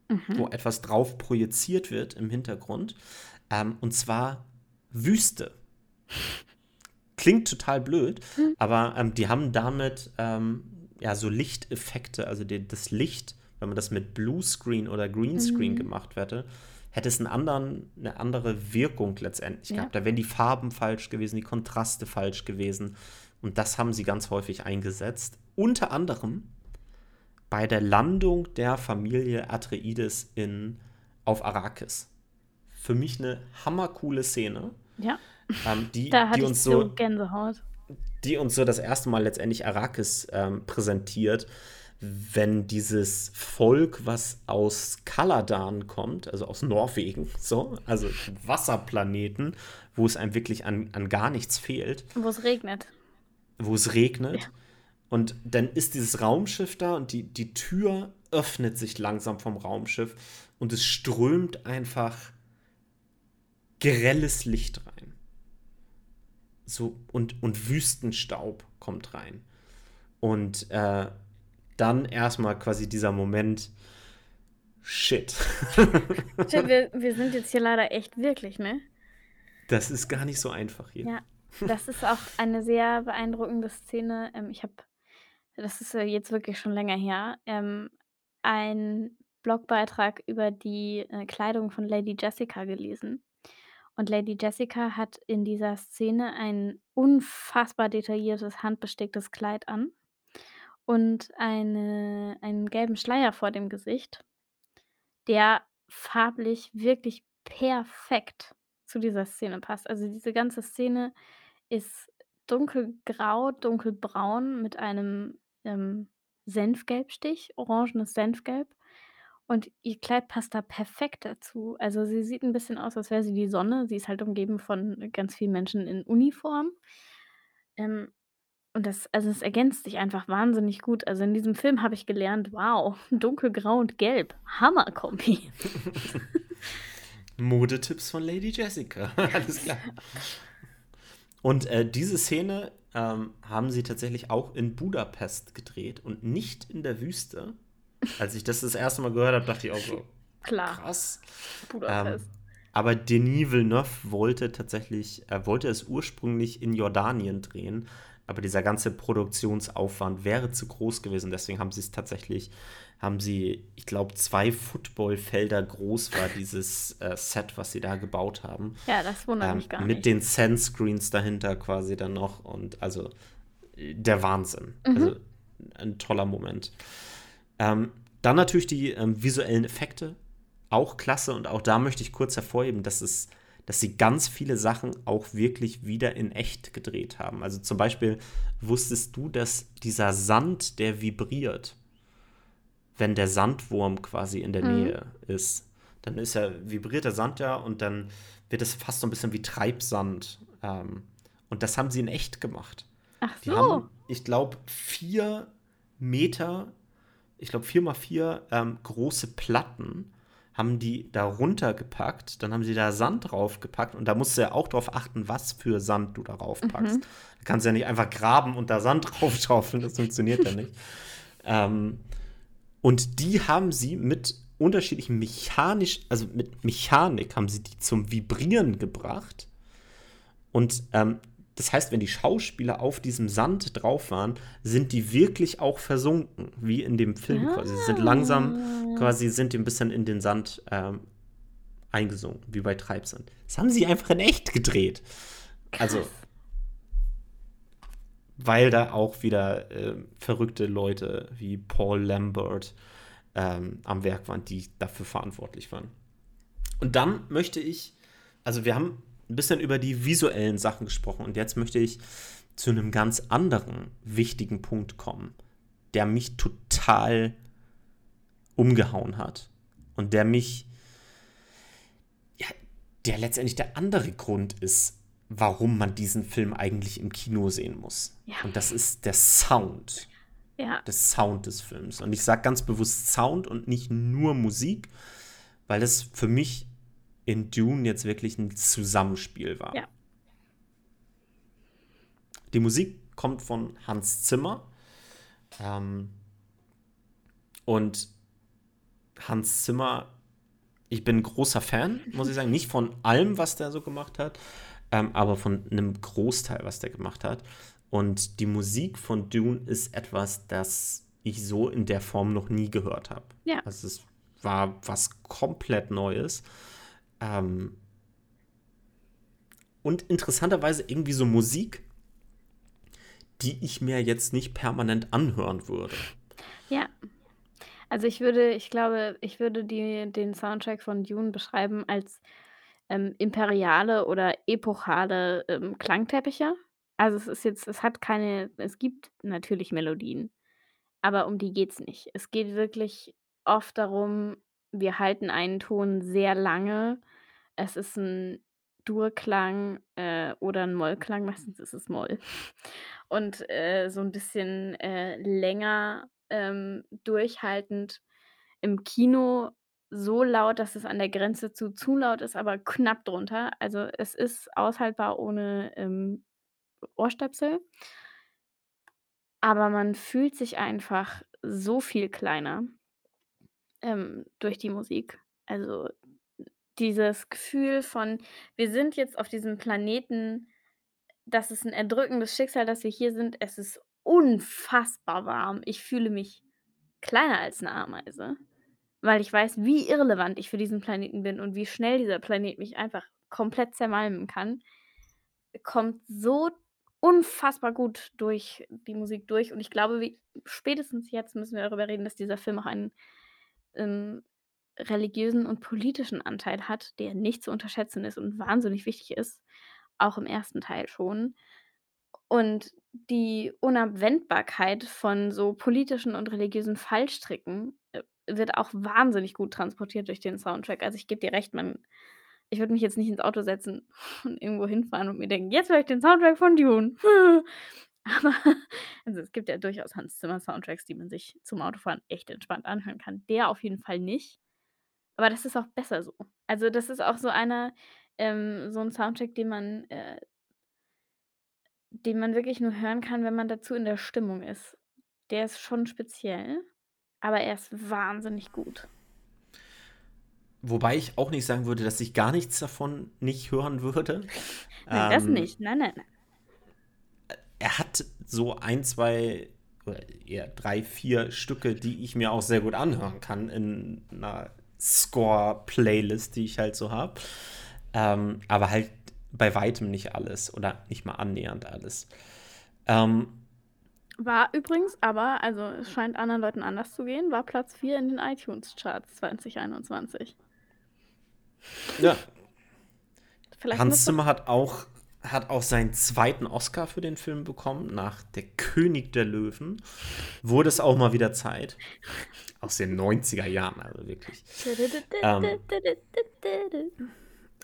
mhm. wo etwas drauf projiziert wird im Hintergrund. Ähm, und zwar Wüste. Klingt total blöd, mhm. aber ähm, die haben damit ähm, ja so Lichteffekte, also die, das Licht, wenn man das mit Bluescreen oder Greenscreen mhm. gemacht hätte, hätte es einen anderen, eine andere Wirkung letztendlich ja. gehabt. Da wären die Farben falsch gewesen, die Kontraste falsch gewesen. Und das haben sie ganz häufig eingesetzt. Unter anderem bei der Landung der Familie Atreides in, auf Arrakis. Für mich eine hammercoole Szene. Ja. Ähm, die, da die uns so, Gänsehaut. Die uns so das erste Mal letztendlich Arrakis ähm, präsentiert wenn dieses Volk, was aus Kaladan kommt, also aus Norwegen, so, also Wasserplaneten, wo es einem wirklich an, an gar nichts fehlt. Wo es regnet. Wo es regnet. Ja. Und dann ist dieses Raumschiff da und die, die Tür öffnet sich langsam vom Raumschiff und es strömt einfach grelles Licht rein. So, und, und Wüstenstaub kommt rein. Und äh, dann erstmal quasi dieser Moment, shit. wir, wir sind jetzt hier leider echt wirklich, ne? Das ist gar nicht so einfach hier. Ja, das ist auch eine sehr beeindruckende Szene. Ähm, ich habe, das ist jetzt wirklich schon länger her, ähm, einen Blogbeitrag über die äh, Kleidung von Lady Jessica gelesen. Und Lady Jessica hat in dieser Szene ein unfassbar detailliertes, handbesticktes Kleid an und eine einen gelben Schleier vor dem Gesicht, der farblich wirklich perfekt zu dieser Szene passt. Also, diese ganze Szene ist dunkelgrau, dunkelbraun mit einem, ähm, Senfgelbstich, orangenes Senfgelb und ihr Kleid passt da perfekt dazu. Also, sie sieht ein bisschen aus, als wäre sie die Sonne. Sie ist halt umgeben von ganz vielen Menschen in Uniform. Ähm, und das also, es ergänzt sich einfach wahnsinnig gut. Also, in diesem Film habe ich gelernt: „Wow, dunkelgrau und gelb, Hammerkombi.“ Modetipps von Lady Jessica, alles klar. Und, äh, diese Szene, ähm, haben sie tatsächlich auch in Budapest gedreht und nicht in der Wüste. Als ich das das erste Mal gehört habe, dachte ich auch so: Klar. „Krass.“ Ähm, aber Denis Villeneuve wollte tatsächlich er wollte es ursprünglich in Jordanien drehen, aber dieser ganze Produktionsaufwand wäre zu groß gewesen. Deswegen haben sie es tatsächlich, haben sie, ich glaube, zwei Footballfelder groß war dieses äh, Set, was sie da gebaut haben. Ja, das wundert ähm, mich gar mit nicht. Mit den Sandscreens dahinter quasi dann noch und also der Wahnsinn. Mhm. Also ein toller Moment. Ähm, dann natürlich die ähm, visuellen Effekte, auch klasse und auch da möchte ich kurz hervorheben, dass es dass sie ganz viele Sachen auch wirklich wieder in echt gedreht haben. Also zum Beispiel wusstest du, dass dieser Sand, der vibriert, wenn der Sandwurm quasi in der mhm. Nähe ist, dann ist ja, vibriert der Sand ja und dann wird es fast so ein bisschen wie Treibsand. Ähm, und das haben sie in echt gemacht. Ach so. Die haben, ich glaube, vier Meter, ich glaube, vier mal vier ähm, große Platten haben die da runtergepackt, dann haben sie da Sand draufgepackt und da musst du ja auch drauf achten, was für Sand du darauf packst. Mhm. Du kannst ja nicht einfach graben und da Sand drauf schaufeln, das funktioniert ja nicht. Ähm, und die haben sie mit unterschiedlichen mechanisch, also mit Mechanik haben sie die zum Vibrieren gebracht. Und ähm, das heißt, wenn die Schauspieler auf diesem Sand drauf waren, sind die wirklich auch versunken, wie in dem Film Ja. quasi. Sie sind langsam, quasi sind die ein bisschen in den Sand ähm, eingesunken, wie bei Treibsand. Das haben sie einfach in echt gedreht. Also, weil da auch wieder ähm, verrückte Leute wie Paul Lambert ähm, am Werk waren, die dafür verantwortlich waren. Und dann möchte ich, also wir haben ein bisschen über die visuellen Sachen gesprochen und jetzt möchte ich zu einem ganz anderen wichtigen Punkt kommen, der mich total umgehauen hat und der mich, ja, der letztendlich der andere Grund ist, warum man diesen Film eigentlich im Kino sehen muss. Ja. Und das ist der Sound Ja, der Sound des Films. Und ich sage ganz bewusst Sound und nicht nur Musik, weil das für mich in Dune jetzt wirklich ein Zusammenspiel war. Ja. Die Musik kommt von Hans Zimmer. Ähm, und Hans Zimmer, ich bin ein großer Fan, muss ich sagen. Nicht von allem, was der so gemacht hat, ähm, aber von einem Großteil, was der gemacht hat. Und die Musik von Dune ist etwas, das ich so in der Form noch nie gehört habe. Ja. Also es war was komplett Neues. Ähm, und interessanterweise irgendwie so Musik, die ich mir jetzt nicht permanent anhören würde. ja. Also ich würde, ich glaube, ich würde die, den Soundtrack von Dune beschreiben als ähm, imperiale oder epochale ähm, Klangteppiche. Also es ist jetzt, es hat keine, es gibt natürlich Melodien, aber um die geht's nicht. Es geht wirklich oft darum, wir halten einen Ton sehr lange. Es ist ein Durklang äh, oder ein Mollklang, meistens ist es Moll. Und äh, so ein bisschen äh, länger ähm, durchhaltend im Kino so laut, dass es an der Grenze zu zu laut ist, aber knapp drunter. Also es ist aushaltbar ohne ähm, Ohrstöpsel. Aber man fühlt sich einfach so viel kleiner ähm, durch die Musik. Also dieses Gefühl von, wir sind jetzt auf diesem Planeten, das ist ein erdrückendes Schicksal, dass wir hier sind. Es ist unfassbar warm. Ich fühle mich kleiner als eine Ameise, weil ich weiß, wie irrelevant ich für diesen Planeten bin und wie schnell dieser Planet mich einfach komplett zermalmen kann. Kommt so unfassbar gut durch die Musik durch. Und ich glaube, wie, spätestens jetzt müssen wir darüber reden, dass dieser Film auch einen ähm, religiösen und politischen Anteil hat, der nicht zu unterschätzen ist und wahnsinnig wichtig ist. Auch im ersten Teil schon. Und die Unabwendbarkeit von so politischen und religiösen Fallstricken äh, wird auch wahnsinnig gut transportiert durch den Soundtrack. Also ich gebe dir recht, man, ich würde mich jetzt nicht ins Auto setzen und irgendwo hinfahren und mir denken, jetzt höre ich den Soundtrack von Dune. Aber also es gibt ja durchaus Hans Zimmer Soundtracks, die man sich zum Autofahren echt entspannt anhören kann. Der auf jeden Fall nicht. Aber das ist auch besser so. Also das ist auch so einer, ähm, so ein Soundtrack, den man, äh, den man wirklich nur hören kann, wenn man dazu in der Stimmung ist. Der ist schon speziell, aber er ist wahnsinnig gut. Wobei ich auch nicht sagen würde, dass ich gar nichts davon nicht hören würde. Nein, das Ähm, nicht. Nein, nein, nein. er hat so ein, zwei oder eher drei, vier Stücke, die ich mir auch sehr gut anhören kann in einer Score-Playlist, die ich halt so habe. Ähm, aber halt bei weitem nicht alles oder nicht mal annähernd alles. Ähm, War übrigens, aber, also es scheint anderen Leuten anders zu gehen, war Platz 4 in den iTunes-Charts 2021. ja, Vielleicht Hans Zimmer hat auch, hat auch seinen zweiten Oscar für den Film bekommen, nach Der König der Löwen. Wurde es auch mal wieder Zeit. Aus den 90er Jahren, also wirklich. Ähm.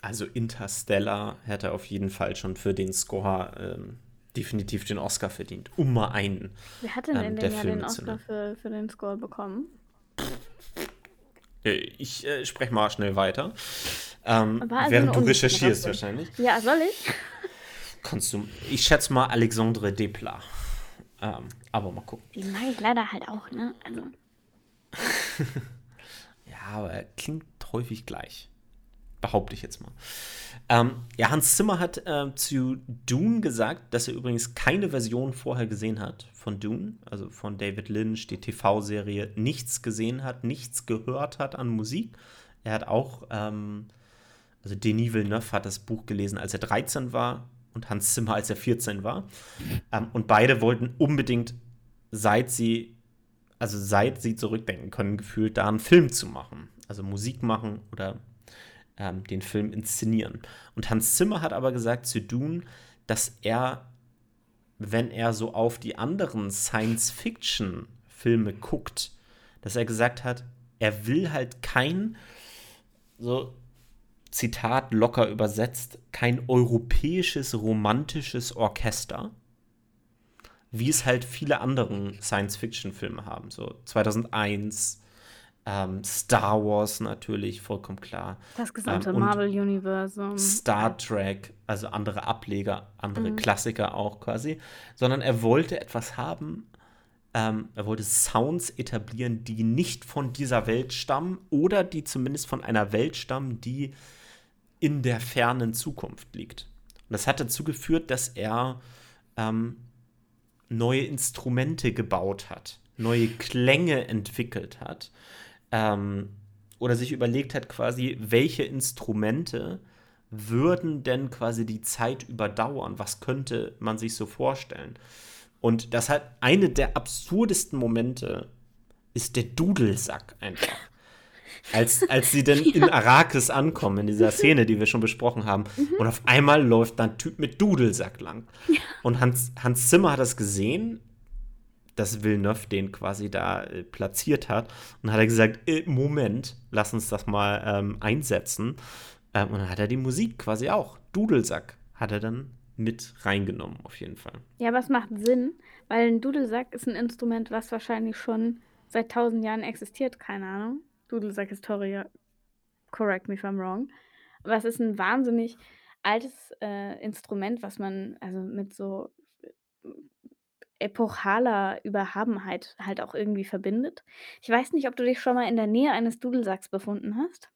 Also Interstellar hätte auf jeden Fall schon für den Score ähm, definitiv den Oscar verdient. Um mal einen. Wer hat denn ähm, in dem Jahr den Oscar für, für den Score bekommen? Äh, Ich äh, spreche mal schnell weiter. Ähm, also während du recherchierst wahrscheinlich. Ja, soll ich? Kannst du. Ich schätze mal Alexandre Desplat. Ähm, aber mal gucken. Den mag ich leider halt auch, ne? Also, Ja, aber er klingt häufig gleich. behaupte ich jetzt mal. Ähm, ja, Hans Zimmer hat äh, zu Dune gesagt, dass er übrigens keine Version vorher gesehen hat von Dune, also von David Lynch, die TV-Serie, nichts gesehen hat, nichts gehört hat an Musik. Er hat auch, ähm, also Denis Villeneuve hat das Buch gelesen, als er 13 war und Hans Zimmer, als er 14 war. Ähm, und beide wollten unbedingt, seit sie, also seit sie zurückdenken können, gefühlt da einen Film zu machen. Also Musik machen oder ähm, den Film inszenieren. Und Hans Zimmer hat aber gesagt zu Dune, dass er, wenn er so auf die anderen Science-Fiction-Filme guckt, dass er gesagt hat, er will halt kein, so Zitat locker übersetzt, kein europäisches romantisches Orchester, wie es halt viele andere Science-Fiction-Filme haben. So 2001, ähm, Star Wars natürlich, vollkommen klar. Das gesamte ähm, Marvel-Universum. Star Trek, also andere Ableger, andere mhm. Klassiker auch quasi. Sondern er wollte etwas haben, ähm, er wollte Sounds etablieren, die nicht von dieser Welt stammen oder die zumindest von einer Welt stammen, die in der fernen Zukunft liegt. Und das hat dazu geführt, dass er ähm, neue Instrumente gebaut hat, neue Klänge entwickelt hat ähm, oder sich überlegt hat, quasi, welche Instrumente würden denn quasi die Zeit überdauern? Was könnte man sich so vorstellen? Und das hat eine der absurdesten Momente ist der Dudelsack einfach. Als, als sie denn ja. in Arrakis ankommen, in dieser Szene, die wir schon besprochen haben, mhm. und auf einmal läuft da ein Typ mit Dudelsack lang. Ja. Und Hans, Hans Zimmer hat das gesehen dass Villeneuve den quasi da äh, platziert hat. Und hat er gesagt, äh, Moment, lass uns das mal ähm, einsetzen. Ähm, und dann hat er die Musik quasi auch. Dudelsack hat er dann mit reingenommen, auf jeden Fall. Ja, was macht Sinn, weil ein Dudelsack ist ein Instrument, was wahrscheinlich schon seit tausend Jahren existiert, keine Ahnung. Dudelsack-Historie, correct me if I'm wrong. Aber es ist ein wahnsinnig altes äh, Instrument, was man also mit so epochaler Überhabenheit halt auch irgendwie verbindet. Ich weiß nicht, ob du dich schon mal in der Nähe eines Dudelsacks befunden hast?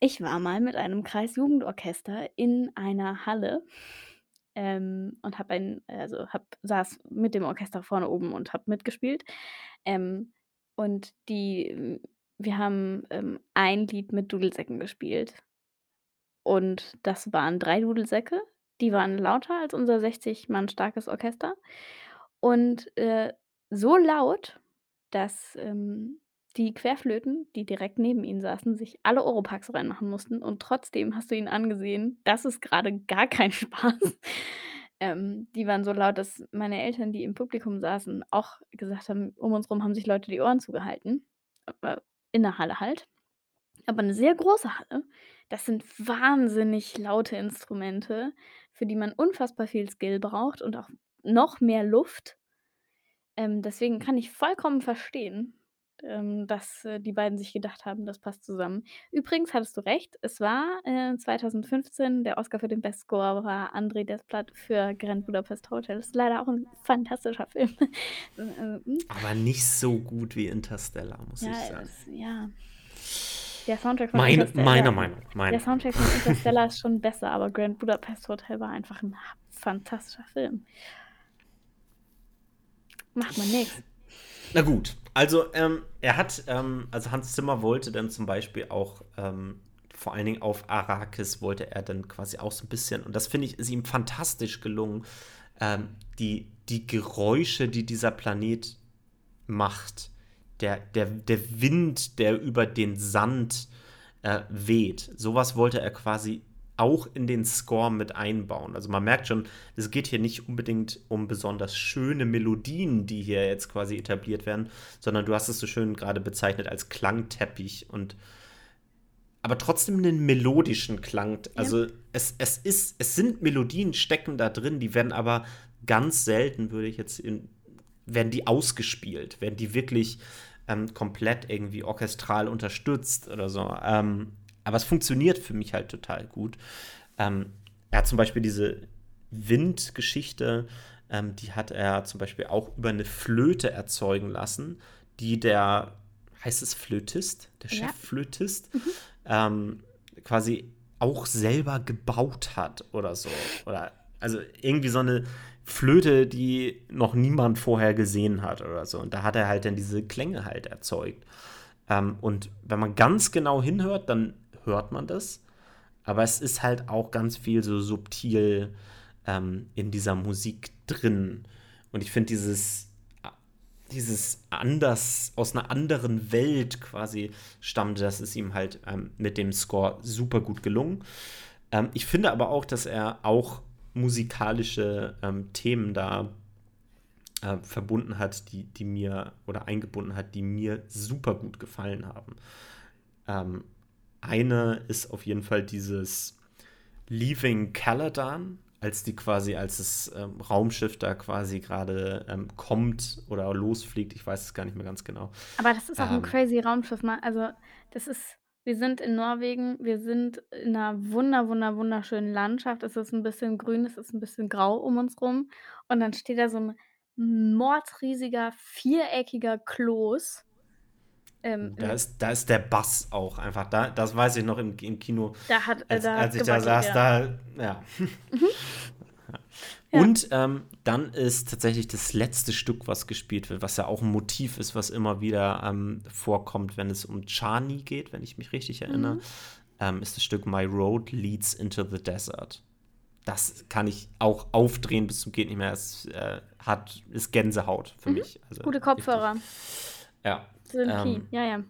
Ich war mal mit einem Kreisjugendorchester in einer Halle, ähm, und habe ein also, habe saß mit dem Orchester vorne oben und habe mitgespielt. Ähm, und die wir haben, ähm, ein Lied mit Dudelsäcken gespielt. Und das waren drei Dudelsäcke die waren lauter als unser 60 Mann starkes Orchester und, äh, so laut, dass, ähm, die Querflöten, die direkt neben ihnen saßen, sich alle Oropax reinmachen mussten und trotzdem hast du ihnen angesehen, das ist gerade gar kein Spaß. Ähm, die waren so laut, dass meine Eltern, die im Publikum saßen, auch gesagt haben um uns rum haben sich Leute die Ohren zugehalten, in der Halle halt. Aber eine sehr große Halle. Das sind wahnsinnig laute Instrumente für die man unfassbar viel Skill braucht und auch noch mehr Luft. Ähm, deswegen kann ich vollkommen verstehen, ähm, dass, äh, die beiden sich gedacht haben, das passt zusammen. Übrigens hattest du recht, es war, äh, 2015 der Oscar für den Best Score war André Desplat für Grand Budapest Hotel. Das ist leider auch ein fantastischer Film. Äh, hm. Aber nicht so gut wie Interstellar, muss ja, ich sagen. Es, ja. Der Soundtrack von meine, meine Meinung. Meine. Der Soundtrack von Interstellar ist schon besser, aber Grand Budapest Hotel war einfach ein fantastischer Film. Macht man nichts. Na gut, also ähm, er hat, ähm, also Hans Zimmer wollte dann zum Beispiel auch, ähm, vor allen Dingen auf Arrakis wollte er dann quasi auch so ein bisschen, und das finde ich, ist ihm fantastisch gelungen, ähm, die, die Geräusche, die dieser Planet macht, der, der, der Wind, der über den Sand äh, weht. Sowas wollte er quasi auch in den Score mit einbauen. Also man merkt schon, es geht hier nicht unbedingt um besonders schöne Melodien, die hier jetzt quasi etabliert werden, sondern du hast es so schön gerade bezeichnet als Klangteppich und aber trotzdem einen melodischen Klang. Also ja. es, es ist, es sind Melodien stecken da drin, die werden aber ganz selten, würde ich jetzt in, werden die ausgespielt, werden die wirklich ähm, komplett irgendwie orchestral unterstützt oder so. Ähm, aber es funktioniert für mich halt total gut. Ähm, er hat zum Beispiel diese Windgeschichte, ähm, die hat er zum Beispiel auch über eine Flöte erzeugen lassen, die der, heißt es Flötist, der Chefflötist, ja. mhm. ähm, quasi auch selber gebaut hat oder so. Oder also irgendwie so eine Flöte, die noch niemand vorher gesehen hat oder so. Und da hat er halt dann diese Klänge halt erzeugt. Ähm, und wenn man ganz genau hinhört, dann hört man das. Aber es ist halt auch ganz viel so subtil ähm, in dieser Musik drin. Und ich finde dieses, dieses anders, aus einer anderen Welt quasi stammte, das ist ihm halt ähm, mit dem Score super gut gelungen. Ähm, ich finde aber auch, dass er auch musikalische ähm, Themen da äh, verbunden hat, die, die mir oder eingebunden hat, die mir super gut gefallen haben. Eine ist auf jeden Fall dieses Leaving Caladan, als die quasi, als das ähm, Raumschiff da quasi gerade ähm, kommt oder losfliegt, ich weiß es gar nicht mehr ganz genau. Aber das ist auch ein Ähm, crazy Raumschiff, ma also, das ist wir sind in Norwegen, wir sind in 'ner wunder wunder wunderschönen Landschaft. Es ist 'n bisschen grün, es ist 'n bisschen grau um uns rum und dann steht da so 'n mordsriesiger, viereckiger Kloß, ähm, da mit ist, da ist der Bass auch einfach da. Das weiß ich noch im, im Kino, da hat als, da als ich da saß, ja. da, ja. Mhm. Ja. Und ähm, dann ist tatsächlich das letzte Stück, was gespielt wird, was ja auch ein Motiv ist, was immer wieder ähm, vorkommt, wenn es um Chani geht, wenn ich mich richtig erinnere, Mhm. ähm, ist das Stück My Road Leads into the Desert. Das kann ich auch aufdrehen bis zum geht nicht mehr. Es äh, hat, ist Gänsehaut für Mhm. mich. Also Gute richtig. Kopfhörer Ja. Key. Ähm, Ja, ja.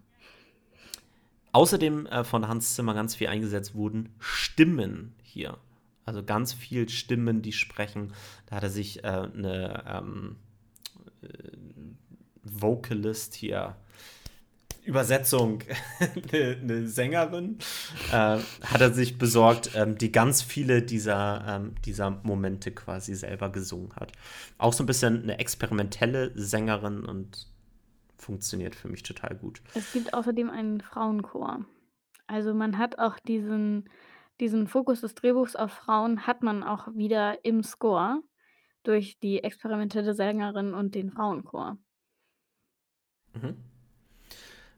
Außerdem äh, von Hans Zimmer ganz viel eingesetzt wurden Stimmen hier. Also ganz viel Stimmen, die sprechen. Da hat er sich äh, eine ähm, äh, Vocalist hier, Übersetzung, eine, eine Sängerin, äh, hat er sich besorgt, ähm, die ganz viele dieser, ähm, dieser Momente quasi selber gesungen hat. Auch so ein bisschen eine experimentelle Sängerin und funktioniert für mich total gut. Es gibt außerdem einen Frauenchor. Also, man hat auch diesen diesen Fokus des Drehbuchs auf Frauen hat man auch wieder im Score durch die experimentelle Sängerin und den Frauenchor. Mhm.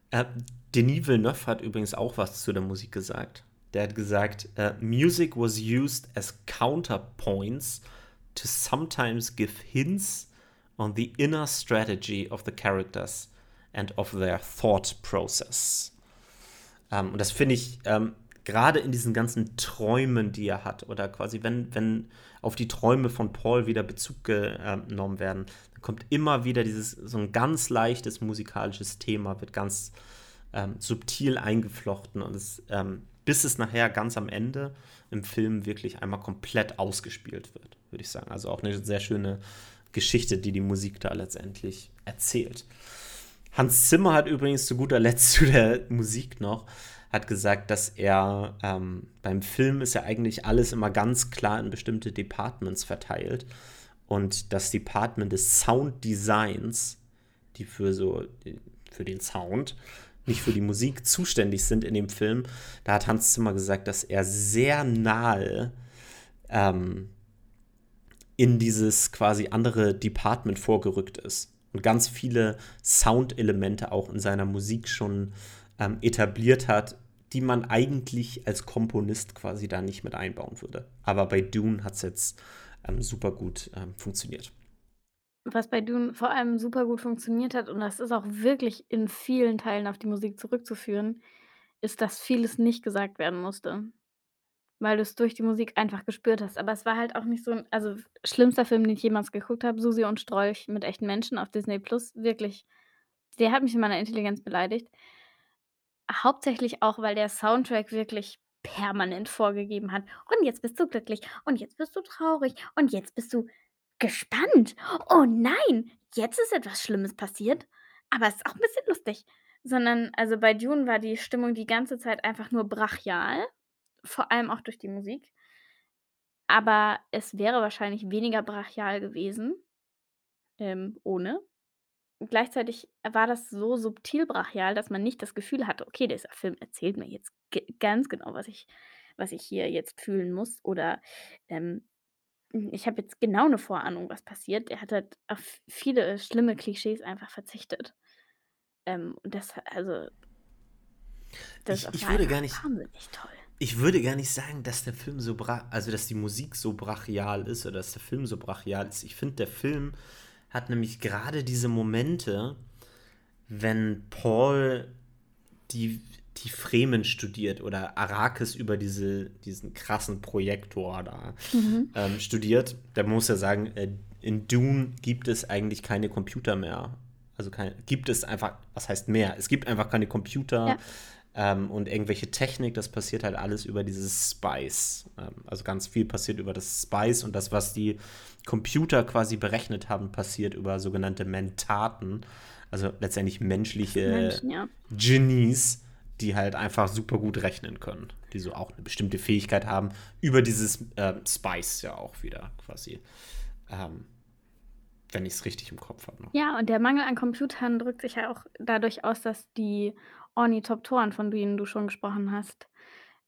Äh, Denis Villeneuve hat übrigens auch was zu der Musik gesagt. Der hat gesagt, äh, Music was used as counterpoints to sometimes give hints on the inner strategy of the characters and of their thought process. Ähm, und das finde ich ähm, gerade in diesen ganzen Träumen, die er hat, oder quasi, wenn, wenn auf die Träume von Paul wieder Bezug genommen werden, dann kommt immer wieder dieses, so ein ganz leichtes musikalisches Thema, wird ganz ähm, subtil eingeflochten und es, ähm, bis es nachher ganz am Ende im Film wirklich einmal komplett ausgespielt wird, würde ich sagen. Also auch eine sehr schöne Geschichte, die die Musik da letztendlich erzählt. Hans Zimmer hat übrigens zu guter Letzt zu der Musik noch, hat gesagt, dass er ähm, beim Film ist ja eigentlich alles immer ganz klar in bestimmte Departments verteilt. Und das Department des Sound Designs, die für so für den Sound, nicht für die Musik zuständig sind in dem Film, da hat Hans Zimmer gesagt, dass er sehr nahe ähm, in dieses quasi andere Department vorgerückt ist und ganz viele Soundelemente auch in seiner Musik schon ähm, etabliert hat, die man eigentlich als Komponist quasi da nicht mit einbauen würde. Aber bei Dune hat es jetzt ähm, super gut ähm, funktioniert. Was bei Dune vor allem super gut funktioniert hat, und das ist auch wirklich in vielen Teilen auf die Musik zurückzuführen, ist, dass vieles nicht gesagt werden musste, weil du es durch die Musik einfach gespürt hast. Aber es war halt auch nicht so 'n also, schlimmster Film, den ich jemals geguckt habe, Susi und Strolch mit echten Menschen auf Disney Plus, wirklich. Der hat mich in meiner Intelligenz beleidigt. Hauptsächlich auch, weil der Soundtrack wirklich permanent vorgegeben hat: „Und jetzt bist du glücklich und jetzt bist du traurig und jetzt bist du gespannt. Oh nein, jetzt ist etwas Schlimmes passiert, aber es ist auch 'n bisschen lustig.“ Sondern also, bei Dune war die Stimmung die ganze Zeit einfach nur brachial, vor allem auch durch die Musik. Aber es wäre wahrscheinlich weniger brachial gewesen, ähm, ohne. Gleichzeitig war das so subtil brachial, dass man nicht das Gefühl hatte: „Okay, dieser Film erzählt mir jetzt ganz genau, was ich was ich hier jetzt fühlen muss“ oder, ähm, hm, ich habe jetzt genau 'ne Vorahnung, was passiert. Er hat halt auf viele schlimme Klischees einfach verzichtet. Ähm, und das also Das Ich, ich war würde gar nicht, wahnsinnig toll. Ich würde gar nicht sagen, dass der Film so bra also dass die Musik so brachial ist oder dass der Film so brachial ist. Ich finde, der Film hat nämlich gerade diese Momente, wenn Paul die, die Fremen studiert oder Arrakis über diese, diesen krassen Projektor da ähm, studiert. Da muss er sagen, äh, in Dune gibt es eigentlich keine Computer mehr. Also kein, gibt es einfach, was heißt mehr? Es gibt einfach keine Computer Ja. Ähm, und irgendwelche Technik, das passiert halt alles über dieses Spice. Ähm, also ganz viel passiert über das Spice und das, was die Computer quasi berechnet haben, passiert über sogenannte Mentaten. Also letztendlich menschliche Menschen, ja. Genies, die halt einfach super gut rechnen können. Die so auch eine bestimmte Fähigkeit haben, über dieses ähm, Spice ja auch wieder quasi. Ähm, wenn ich es richtig im Kopf habe. Ja, und der Mangel an Computern drückt sich ja auch dadurch aus, dass die Ornithoptoren, von denen du schon gesprochen hast,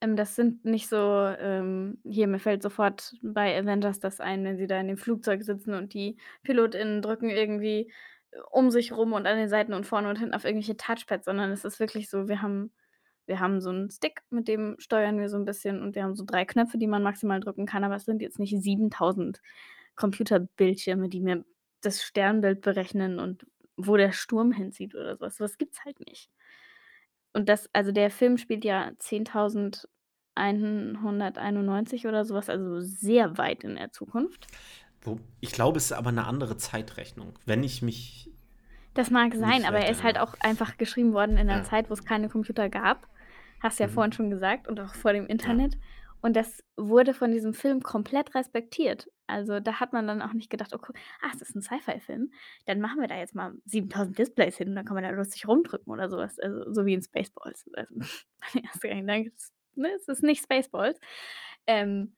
ähm, das sind nicht so, ähm, hier, mir fällt sofort bei Avengers das ein, wenn sie da in dem Flugzeug sitzen und die PilotInnen drücken irgendwie äh, um sich rum und an den Seiten und vorne und hinten auf irgendwelche Touchpads, sondern es ist wirklich so, wir haben, wir haben so einen Stick, mit dem steuern wir so ein bisschen und wir haben so drei Knöpfe, die man maximal drücken kann, aber es sind jetzt nicht 7000 Computerbildschirme, die mir das Sternbild berechnen und wo der Sturm hinzieht oder so was. So was gibt's halt nicht. Und das also, der Film spielt ja 10.191 oder so was, also sehr weit in der Zukunft. Wo, ich glaube, es ist aber eine andere Zeitrechnung. Wenn ich mich. Das mag sein, aber er ist halt ja. auch einfach geschrieben worden in 'ner Ja. Zeit, wo's keine Computer gab. Hast du ja Mhm. vorhin schon gesagt und auch vor dem Internet. Und das wurde von diesem Film komplett respektiert. Also, da hat man dann auch nicht gedacht: „Oh, gu ah, es ist 'n Sci-Fi-Film, dann machen wir da jetzt mal 7.000 Displays hin und dann kann man da lustig rumdrücken“ oder so was. Also, so wie in Spaceballs. Also, mein erster Gedanke ist, ne, es ist nicht Spaceballs. Ähm,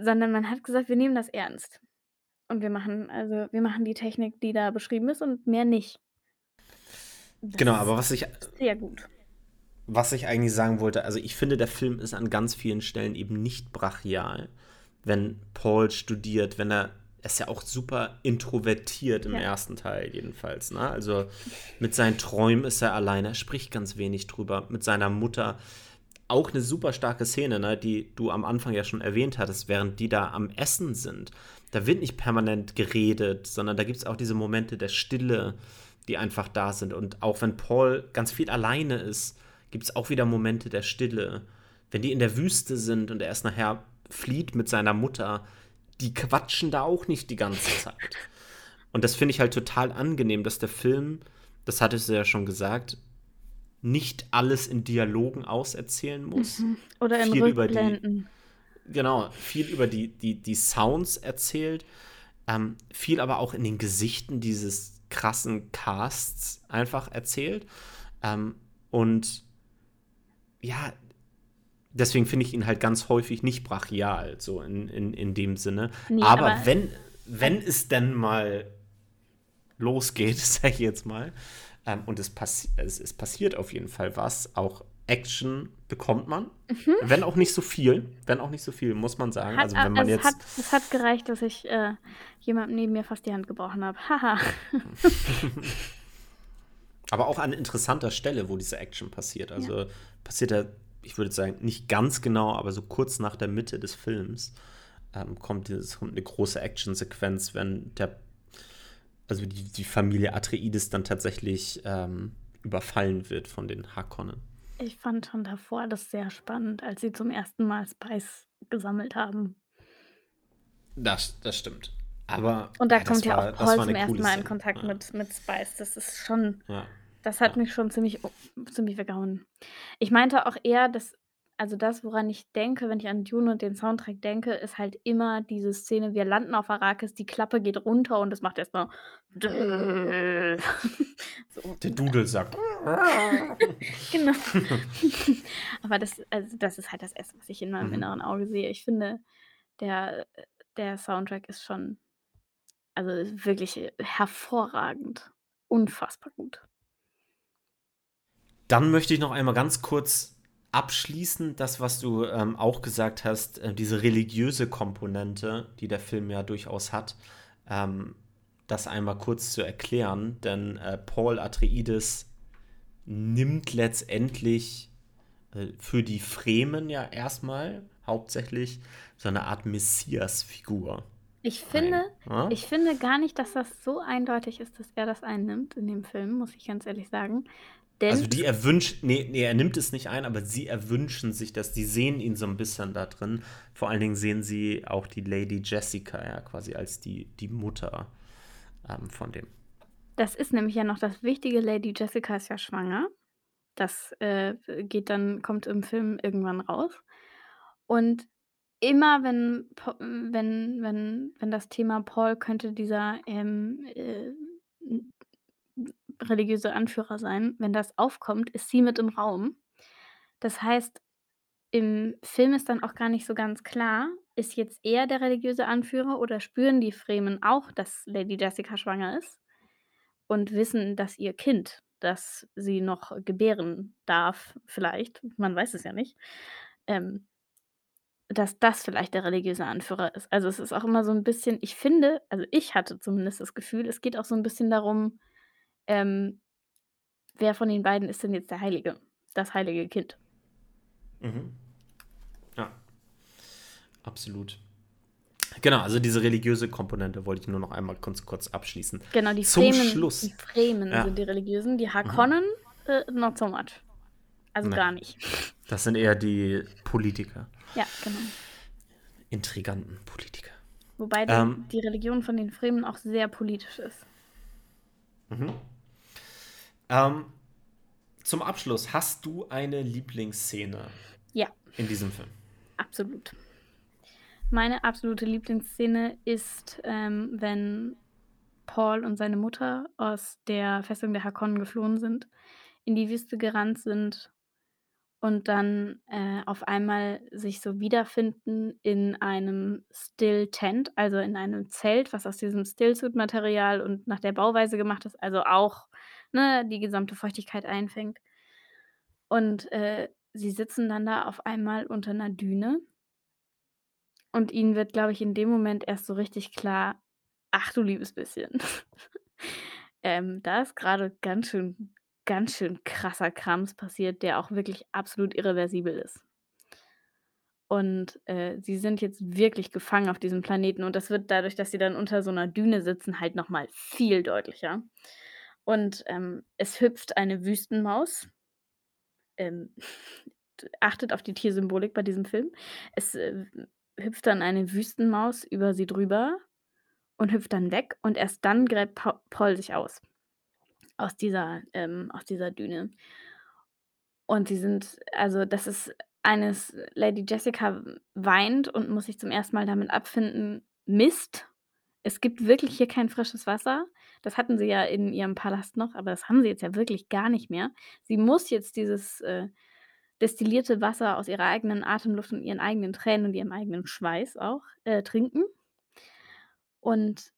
sondern man hat gesagt: „Wir nehmen das ernst. Und wir machen also, wir machen die Technik, die da beschrieben ist und mehr nicht.“ Das Genau, aber was ich, sehr gut. Was ich eigentlich sagen wollte, also ich finde, der Film ist an ganz vielen Stellen eben nicht brachial. Wenn Paul studiert, wenn er, er ist ja auch super introvertiert im Ja. ersten Teil jedenfalls. Ne? Also mit seinen Träumen ist er alleine, er spricht ganz wenig drüber. Mit seiner Mutter auch eine super starke Szene, ne, die du am Anfang ja schon erwähnt hattest, während die da am Essen sind. Da wird nicht permanent geredet, sondern da gibt es auch diese Momente der Stille, die einfach da sind. Und auch wenn Paul ganz viel alleine ist, gibt es auch wieder Momente der Stille. Wenn die in der Wüste sind und er erst nachher flieht mit seiner Mutter, die quatschen da auch nicht die ganze Zeit. Und das finde ich halt total angenehm, dass der Film, das hattest du ja schon gesagt, nicht alles in Dialogen auserzählen muss. Oder in Viel über die- Rückblenden. Genau, viel über die, die, die Sounds erzählt, ähm, viel aber auch in den Gesichten dieses krassen Casts einfach erzählt. Ähm, und ja, deswegen finde ich ihn halt ganz häufig nicht brachial, so in, in, in dem Sinne. Nee, aber, aber- wenn, wenn es denn mal losgeht, sag ich jetzt mal, ähm, und es, passi es, es passiert auf jeden Fall was, auch Action bekommt man, wenn auch nicht so viel, wenn auch nicht so viel, muss man sagen. Mhm. Hat, also wenn man also jetzt, es, hat, es hat gereicht, dass ich äh, jemandem neben mir fast die Hand gebrochen habe. Haha. aber auch an interessanter Stelle, wo diese Action passiert. Also passiert er, ich würde sagen, nicht ganz genau, aber so kurz nach der Mitte des Films ähm, kommt, dieses, kommt eine große Action-Sequenz, wenn der, also die, die Familie Atreides dann tatsächlich ähm, überfallen wird von den Harkonnen. Ich fand schon davor das sehr spannend, als sie zum ersten Mal Spice gesammelt haben. Das, das stimmt. Aber Und da kommt ja auch Paul zum ersten Mal in. Kontakt ja. mit, mit Spice. Das ist schon, Ja. das hat Ja. mich schon ziemlich, ziemlich weggehauen. Ich meinte auch eher, dass, also das, woran ich denke, wenn ich an Dune und den Soundtrack denke, ist halt immer diese Szene, wir landen auf Arrakis, die Klappe geht runter und es macht erstmal so. Der Dudelsack. Genau. Aber das, also das ist halt das Erste, was ich in meinem Mhm. inneren Auge sehe. Ich finde, der, der Soundtrack ist schon, also wirklich hervorragend. Unfassbar gut. Dann möchte ich noch einmal ganz kurz abschließen, das, was du ähm, auch gesagt hast, äh, diese religiöse Komponente, die der Film ja durchaus hat, ähm, das einmal kurz zu erklären, denn äh, Paul Atreides nimmt letztendlich äh, für die Fremen ja erstmal hauptsächlich so eine Art Messias-Figur. Ich finde, ja? ich finde gar nicht, dass das so eindeutig ist, dass er das einnimmt in dem Film, muss ich ganz ehrlich sagen. Denn also die erwünscht, nee, nee, er nimmt es nicht ein, aber sie erwünschen sich das, die sehen ihn so ein bisschen da drin. Vor allen Dingen sehen sie auch die Lady Jessica ja quasi als die, die Mutter ähm, von dem. Das ist nämlich ja noch das Wichtige, Lady Jessica ist ja schwanger. Das äh, geht dann, kommt im Film irgendwann raus. Und immer wenn, wenn, wenn, wenn das Thema Paul könnte dieser ähm, äh, religiöse Anführer sein, wenn das aufkommt, ist sie mit im Raum. Das heißt, im Film ist dann auch gar nicht so ganz klar, ist jetzt er der religiöse Anführer oder spüren die Fremen auch, dass Lady Jessica schwanger ist und wissen, dass ihr Kind, das sie noch gebären darf, vielleicht, man weiß es ja nicht, ähm, dass das vielleicht der religiöse Anführer ist. Also es ist auch immer so ein bisschen, ich finde, also ich hatte zumindest das Gefühl, es geht auch so ein bisschen darum, ähm, wer von den beiden ist denn jetzt der Heilige, das heilige Kind. Mhm. Ja, absolut. Genau, also diese religiöse Komponente wollte ich nur noch einmal kurz, kurz abschließen. Genau, die Zum Fremen, Schluss. Die Fremen ja. sind die religiösen, die Hakonnen mhm. äh, not so much. Also nee. gar nicht. Das sind eher die Politiker. Ja, genau. Intriganten Politiker. Wobei ähm, die Religion von den Fremen auch sehr politisch ist. Mhm. Ähm, zum Abschluss, hast du eine Lieblingsszene ja. in diesem Film? Absolut. Meine absolute Lieblingsszene ist, ähm, wenn Paul und seine Mutter aus der Festung der Hakonnen geflohen sind, in die Wüste gerannt sind und dann äh, auf einmal sich so wiederfinden in einem Still Tent, also in einem Zelt, was aus diesem Stillsuit-Material und nach der Bauweise gemacht ist, also auch ne, die gesamte Feuchtigkeit einfängt. Und äh, sie sitzen dann da auf einmal unter einer Düne. Und ihnen wird, glaube ich, in dem Moment erst so richtig klar, ach du liebes bisschen. ähm, da ist gerade ganz schön ganz schön krasser Krams passiert, der auch wirklich absolut irreversibel ist. Und äh, sie sind jetzt wirklich gefangen auf diesem Planeten und das wird dadurch, dass sie dann unter so einer Düne sitzen, halt nochmal viel deutlicher. Und ähm, es hüpft eine Wüstenmaus. Ähm, achtet auf die Tiersymbolik bei diesem Film. Es äh, hüpft dann eine Wüstenmaus über sie drüber und hüpft dann weg und erst dann gräbt pa Paul sich aus aus dieser ähm, aus dieser Düne. Und sie sind also, das ist eines Lady Jessica weint und muss sich zum ersten Mal damit abfinden: „Mist, es gibt wirklich hier kein frisches Wasser.“ Das hatten sie ja in ihrem Palast noch, aber das haben sie jetzt ja wirklich gar nicht mehr. Sie muss jetzt dieses, äh, destillierte Wasser aus ihrer eigenen Atemluft und ihren eigenen Tränen und ihrem eigenen Schweiß auch, äh, trinken. Und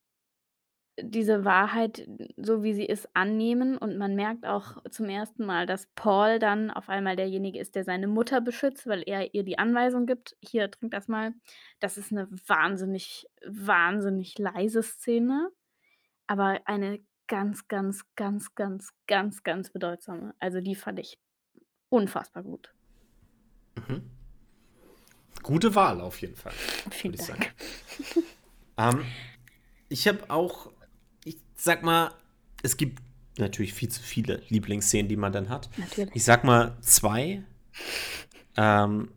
diese Wahrheit, so wie sie ist, annehmen und man merkt auch zum ersten Mal, dass Paul dann auf einmal derjenige ist, der seine Mutter beschützt, weil er ihr die Anweisung gibt: „Hier, trink das mal.“ Das ist eine wahnsinnig, wahnsinnig leise Szene, aber eine ganz, ganz, ganz, ganz, ganz, ganz bedeutsame. Also, die fand ich unfassbar gut. Mhm. Gute Wahl auf jeden Fall, Vielen ich Dank. Ähm, ich habe auch ich sag mal, es gibt natürlich viel zu viele Lieblingsszenen, die man dann hat. Natürlich. Ich sag mal zwei. Ähm,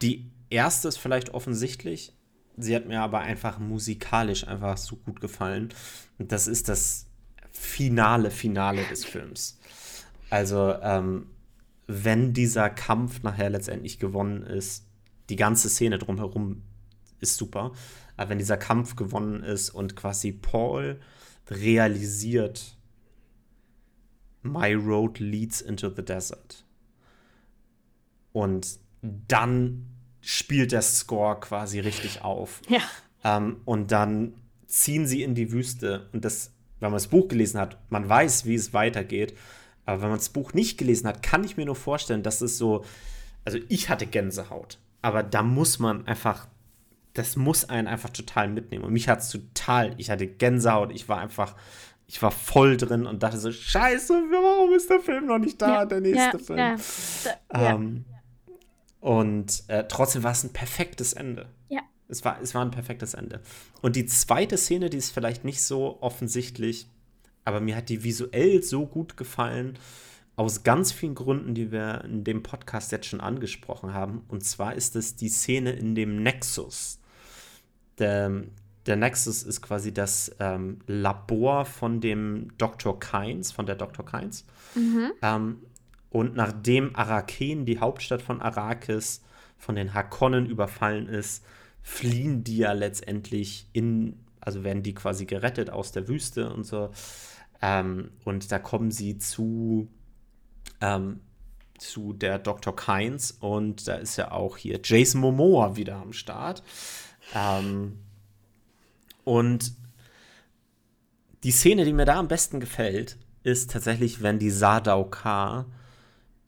die erste ist vielleicht offensichtlich. Sie hat mir aber einfach musikalisch einfach so gut gefallen. Und das ist das finale Finale des Films. Also, ähm, wenn dieser Kampf nachher letztendlich gewonnen ist, die ganze Szene drumherum ist super. Aber wenn dieser Kampf gewonnen ist und quasi Paul realisiert, My road leads into the desert. Und dann spielt der Score quasi richtig auf. Ja. Ähm, und dann ziehen sie in die Wüste. Und das, wenn man das Buch gelesen hat, man weiß, wie es weitergeht. Aber wenn man das Buch nicht gelesen hat, kann ich mir nur vorstellen, dass es so. Also ich hatte Gänsehaut. Aber da muss man einfach das muss einen einfach total mitnehmen. Und mich hat es total, ich hatte Gänsehaut, ich war einfach ich war voll drin und dachte so, scheiße, warum ist der Film noch nicht da, ja, der nächste ja, Film. Ja, ähm, und äh, trotzdem war es ein perfektes Ende. Ja. Es war, es war ein perfektes Ende. Und die zweite Szene, die ist vielleicht nicht so offensichtlich, aber mir hat die visuell so gut gefallen, aus ganz vielen Gründen, die wir in dem Podcast jetzt schon angesprochen haben. Und zwar ist es die Szene in dem Nexus. Der, der Nexus ist quasi das ähm, Labor von dem Dr. Kynes, von der Dr. Kynes. Mhm. Ähm, und nachdem Araken, die Hauptstadt von Arrakis, von den Hakonnen überfallen ist, fliehen die ja letztendlich in, also werden die quasi gerettet aus der Wüste und so. Ähm, und da kommen sie zu, ähm, zu der Dr. Kynes und da ist ja auch hier Jason Momoa wieder am Start. Ähm, und die Szene, die mir da am besten gefällt, ist tatsächlich, wenn die Sardaukar,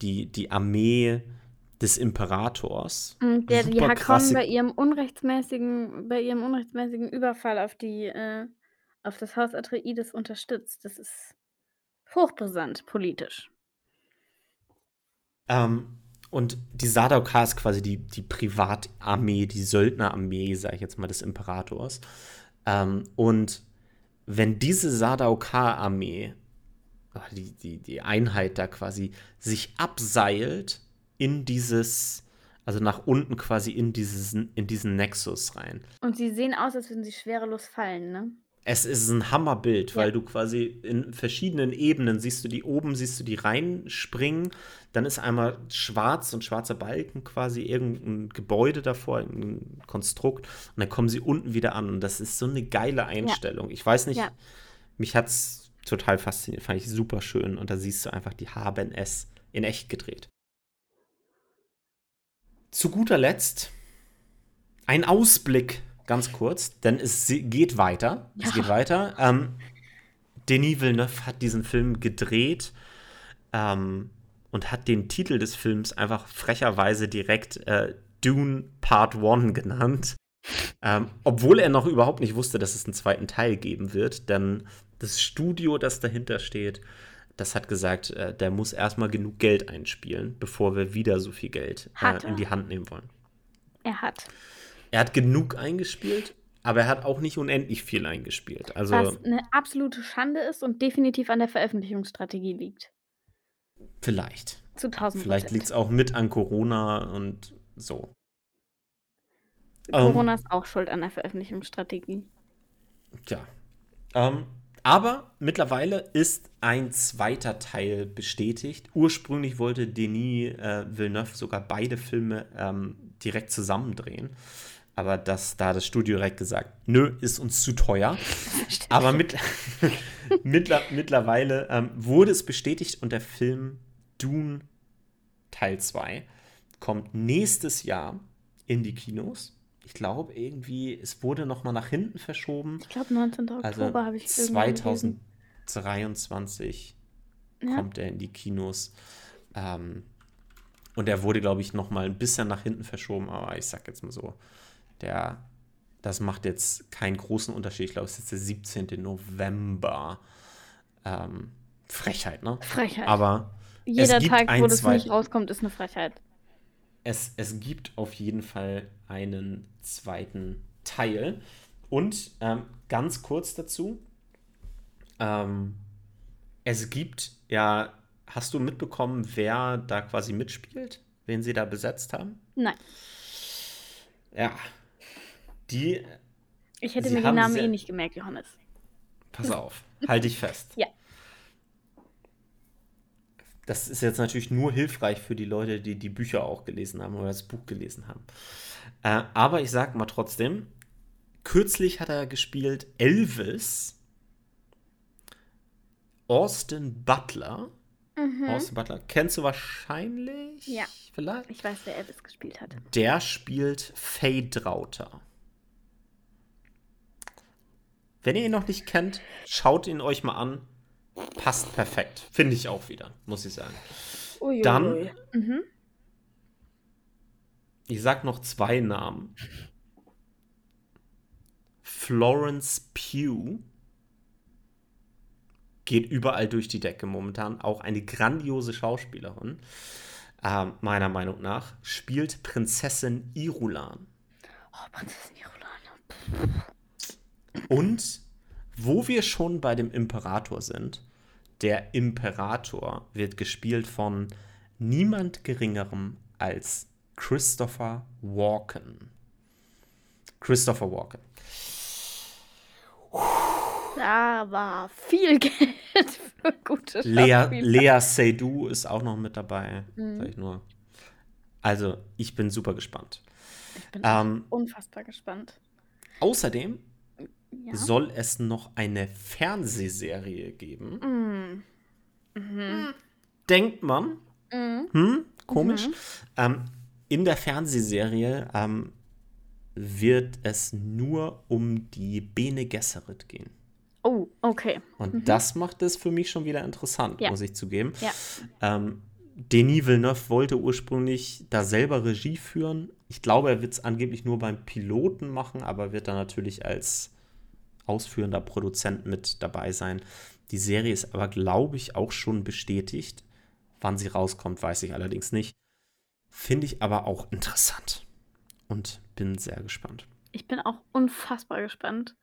die, die Armee des Imperators. Und der die Hakon bei ihrem unrechtsmäßigen, bei ihrem unrechtsmäßigen Überfall auf die, äh, auf das Haus Atreides unterstützt. Das ist hochbrisant politisch. Ähm, und die Sardaukar ist quasi die, die Privatarmee, die Söldnerarmee, sage ich jetzt mal, des Imperators. Ähm, und wenn diese Sardaukar-Armee, die, die, die Einheit da quasi, sich abseilt in dieses, also nach unten quasi in, dieses, in diesen Nexus rein. Und sie sehen aus, als würden sie schwerelos fallen, ne? Es ist ein Hammerbild, ja. weil du quasi in verschiedenen Ebenen siehst du die oben, siehst du die reinspringen, dann ist einmal schwarz und schwarzer Balken quasi irgendein Gebäude davor, ein Konstrukt und dann kommen sie unten wieder an und das ist so eine geile Einstellung. Ja. Ich weiß nicht, ja. mich hat es total fasziniert, fand ich super schön und da siehst du einfach, die haben es in echt gedreht. Zu guter Letzt ein Ausblick ganz kurz, denn es geht weiter. Ja. Es geht weiter. Ähm, Denis Villeneuve hat diesen Film gedreht ähm, und hat den Titel des Films einfach frecherweise direkt äh, Dune Part 1 genannt. Ähm, obwohl er noch überhaupt nicht wusste, dass es einen zweiten Teil geben wird, denn das Studio, das dahinter steht, das hat gesagt, äh, der muss erstmal genug Geld einspielen, bevor wir wieder so viel Geld äh, in die Hand nehmen wollen. Er hat. Er hat genug eingespielt, aber er hat auch nicht unendlich viel eingespielt. Also, Was eine absolute Schande ist und definitiv an der Veröffentlichungsstrategie liegt. Vielleicht. Zu 1000 Vielleicht liegt es auch mit an Corona und so. Corona um, ist auch schuld an der Veröffentlichungsstrategie. Tja. Ähm, aber mittlerweile ist ein zweiter Teil bestätigt. Ursprünglich wollte Denis äh, Villeneuve sogar beide Filme ähm, direkt zusammendrehen aber das, da hat das Studio direkt gesagt, nö, ist uns zu teuer. aber mit, mittler, mittlerweile ähm, wurde es bestätigt und der Film Dune Teil 2 kommt nächstes Jahr in die Kinos. Ich glaube irgendwie, es wurde noch mal nach hinten verschoben. Ich glaube 19. Also Oktober habe ich 2023 ja. kommt er in die Kinos. Ähm, und er wurde, glaube ich, noch mal ein bisschen nach hinten verschoben, aber ich sag jetzt mal so, der, das macht jetzt keinen großen Unterschied. Ich glaube, es ist jetzt der 17. November. Ähm, Frechheit, ne? Frechheit. Aber jeder Tag, wo das nicht rauskommt, ist eine Frechheit. Es, es gibt auf jeden Fall einen zweiten Teil. Und ähm, ganz kurz dazu, ähm, es gibt ja, hast du mitbekommen, wer da quasi mitspielt? Wen sie da besetzt haben? Nein. Ja, die. Ich hätte mir den Namen eh nicht gemerkt, Johannes. Pass auf, halte dich fest. Ja. Das ist jetzt natürlich nur hilfreich für die Leute, die die Bücher auch gelesen haben oder das Buch gelesen haben. Äh, aber ich sag mal trotzdem, kürzlich hat er gespielt Elvis, Austin Butler. Mhm. Austin Butler kennst du wahrscheinlich? Ja. Vielleicht? Ich weiß, wer Elvis gespielt hat. Der spielt Faye Drauter. Wenn ihr ihn noch nicht kennt, schaut ihn euch mal an. Passt perfekt. Finde ich auch wieder, muss ich sagen. Uiuiui. Dann, mhm. ich sag noch zwei Namen. Florence Pugh geht überall durch die Decke momentan. Auch eine grandiose Schauspielerin, äh, meiner Meinung nach, spielt Prinzessin Irulan. Oh, Prinzessin Irulan. Und wo wir schon bei dem Imperator sind, der Imperator wird gespielt von niemand Geringerem als Christopher Walken. Christopher Walken. Da war viel Geld für gute Lea. Lea Seydoux ist auch noch mit dabei. Mhm. Sag ich nur. Also, ich bin super gespannt. Ich bin Ähm, unfassbar gespannt. außerdem Ja. soll es noch eine Fernsehserie geben. Mm. Mhm. Denkt man, Mhm. hm, komisch. Mhm. Ähm, in der Fernsehserie ähm, wird es nur um die Bene Gesserit gehen. Oh, okay. Und Mhm. das macht es für mich schon wieder interessant, Ja. muss ich zugeben. Ja. Ähm, Denis Villeneuve wollte ursprünglich da selber Regie führen. Ich glaube, er wird es angeblich nur beim Piloten machen, aber wird dann natürlich als ausführender Produzent mit dabei sein. Die Serie ist aber, glaube ich, auch schon bestätigt. Wann sie rauskommt, weiß ich allerdings nicht. Finde ich aber auch interessant. Und bin sehr gespannt. Ich bin auch unfassbar gespannt.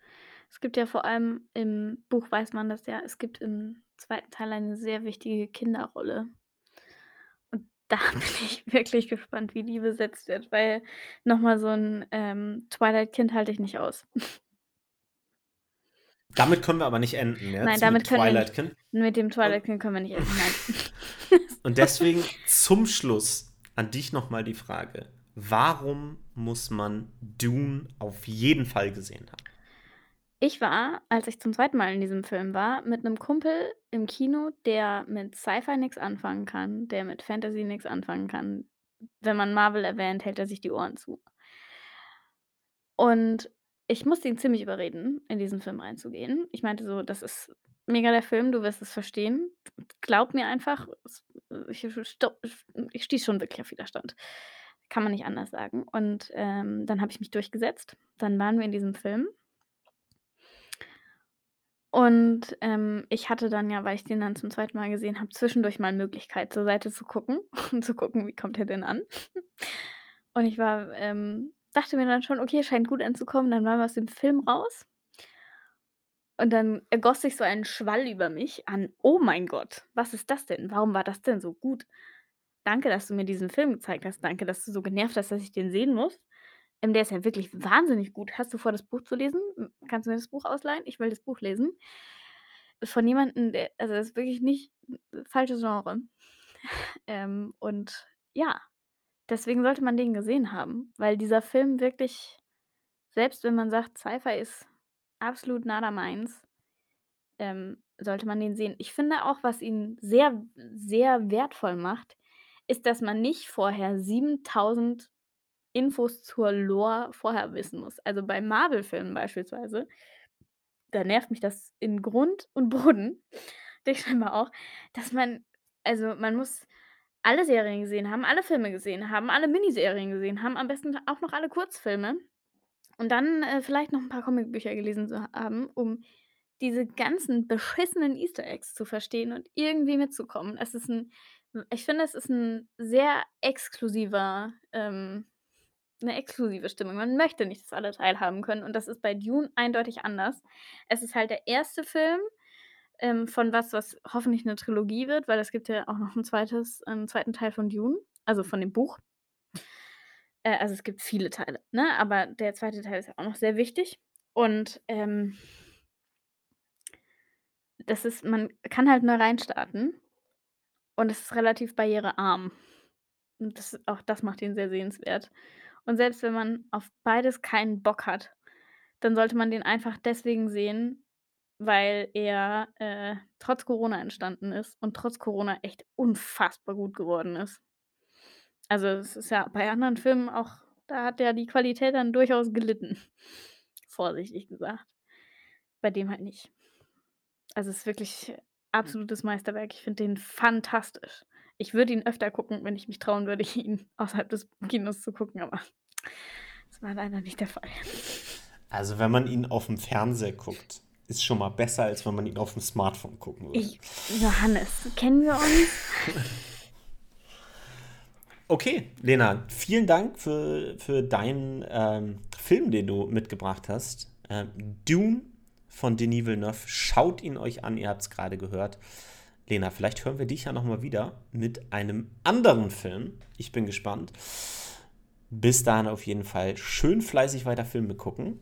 Es gibt ja vor allem im Buch weiß man das ja, es gibt im zweiten Teil eine sehr wichtige Kinderrolle. Und da bin ich wirklich gespannt, wie die besetzt wird, weil nochmal so ein ähm, Twilight-Kind halte ich nicht aus. Damit können wir aber nicht enden, jetzt Nein, damit mit können wir Twilight nicht. Kind. Mit dem Twilight-Kind können wir nicht enden. Nein. Und deswegen zum Schluss an dich nochmal die Frage: Warum muss man Dune auf jeden Fall gesehen haben? Ich war, als ich zum zweiten Mal in diesem Film war, mit einem Kumpel im Kino, der mit Sci-Fi nichts anfangen kann, der mit Fantasy nichts anfangen kann. Wenn man Marvel erwähnt, hält er sich die Ohren zu. Und ich musste ihn ziemlich überreden, in diesen Film reinzugehen. Ich meinte so, das ist mega der Film, du wirst es verstehen. Glaub mir einfach, es- ich, ich stieß schon wirklich auf Widerstand. Kann man nicht anders sagen. Und ähm, dann habe ich mich durchgesetzt. Dann waren wir in diesem Film. Und ähm, ich hatte dann ja, weil ich den dann zum zweiten Mal gesehen habe, zwischendurch mal Möglichkeit, zur Seite zu gucken und zu gucken, wie kommt er denn an. Und ich war, ähm, dachte mir dann schon, okay, scheint gut anzukommen. Dann waren wir aus dem Film raus. Und dann ergoss sich so ein Schwall über mich an, oh mein Gott, was ist das denn? Warum war das denn so gut? Danke, dass du mir diesen Film gezeigt hast. Danke, dass du so genervt hast, dass ich den sehen muss. Ähm, der ist ja wirklich wahnsinnig gut. Hast du vor, das Buch zu lesen? Kannst du mir das Buch ausleihen? Ich will das Buch lesen. Von jemandem, der, also das ist wirklich nicht äh, falsches Genre. Ähm, und ja, deswegen sollte man den gesehen haben, weil dieser Film wirklich, selbst wenn man sagt, Sci-Fi ist absolut nada meins, ähm, sollte man den sehen. Ich finde auch, was ihn sehr, sehr wertvoll macht, ist, dass man nicht vorher 7000 Infos zur Lore vorher wissen muss. Also bei Marvel-Filmen beispielsweise, da nervt mich das in Grund und Boden, dich scheinbar auch, dass man, also man muss alle Serien gesehen haben, alle Filme gesehen haben, alle Miniserien gesehen haben, am besten auch noch alle Kurzfilme und dann äh, vielleicht noch ein paar Comicbücher gelesen zu haben, um diese ganzen beschissenen Easter Eggs zu verstehen und irgendwie mitzukommen. Es ist ein, ich finde, es ist ein sehr exklusiver, ähm, eine exklusive Stimmung. Man möchte nicht, dass alle teilhaben können und das ist bei Dune eindeutig anders. Es ist halt der erste Film ähm, von was, was hoffentlich eine Trilogie wird, weil es gibt ja auch noch ein zweites, einen zweiten Teil von Dune, also von dem Buch. Äh, also es gibt viele Teile, ne? Aber der zweite Teil ist ja auch noch sehr wichtig. Und ähm, das ist, man kann halt neu reinstarten und es ist relativ barrierearm. Und das, auch das macht ihn sehr sehenswert. Und selbst wenn man auf beides keinen Bock hat, dann sollte man den einfach deswegen sehen, weil er äh, trotz Corona entstanden ist und trotz Corona echt unfassbar gut geworden ist. Also es ist ja bei anderen Filmen auch, da hat ja die Qualität dann durchaus gelitten. Vorsichtig gesagt. Bei dem halt nicht. Also es ist wirklich absolutes Meisterwerk. Ich finde den fantastisch. Ich würde ihn öfter gucken, wenn ich mich trauen würde, ihn außerhalb des Kinos zu gucken, aber das war leider nicht der Fall. Also, wenn man ihn auf dem Fernseher guckt, ist schon mal besser, als wenn man ihn auf dem Smartphone gucken würde. Ich, Johannes, kennen wir uns? Okay, Lena, vielen Dank für, für deinen ähm, Film, den du mitgebracht hast. Ähm, Dune von Denis Villeneuve. Schaut ihn euch an, ihr habt es gerade gehört. Lena, vielleicht hören wir dich ja nochmal wieder mit einem anderen Film. Ich bin gespannt. Bis dahin auf jeden Fall schön fleißig weiter Filme gucken.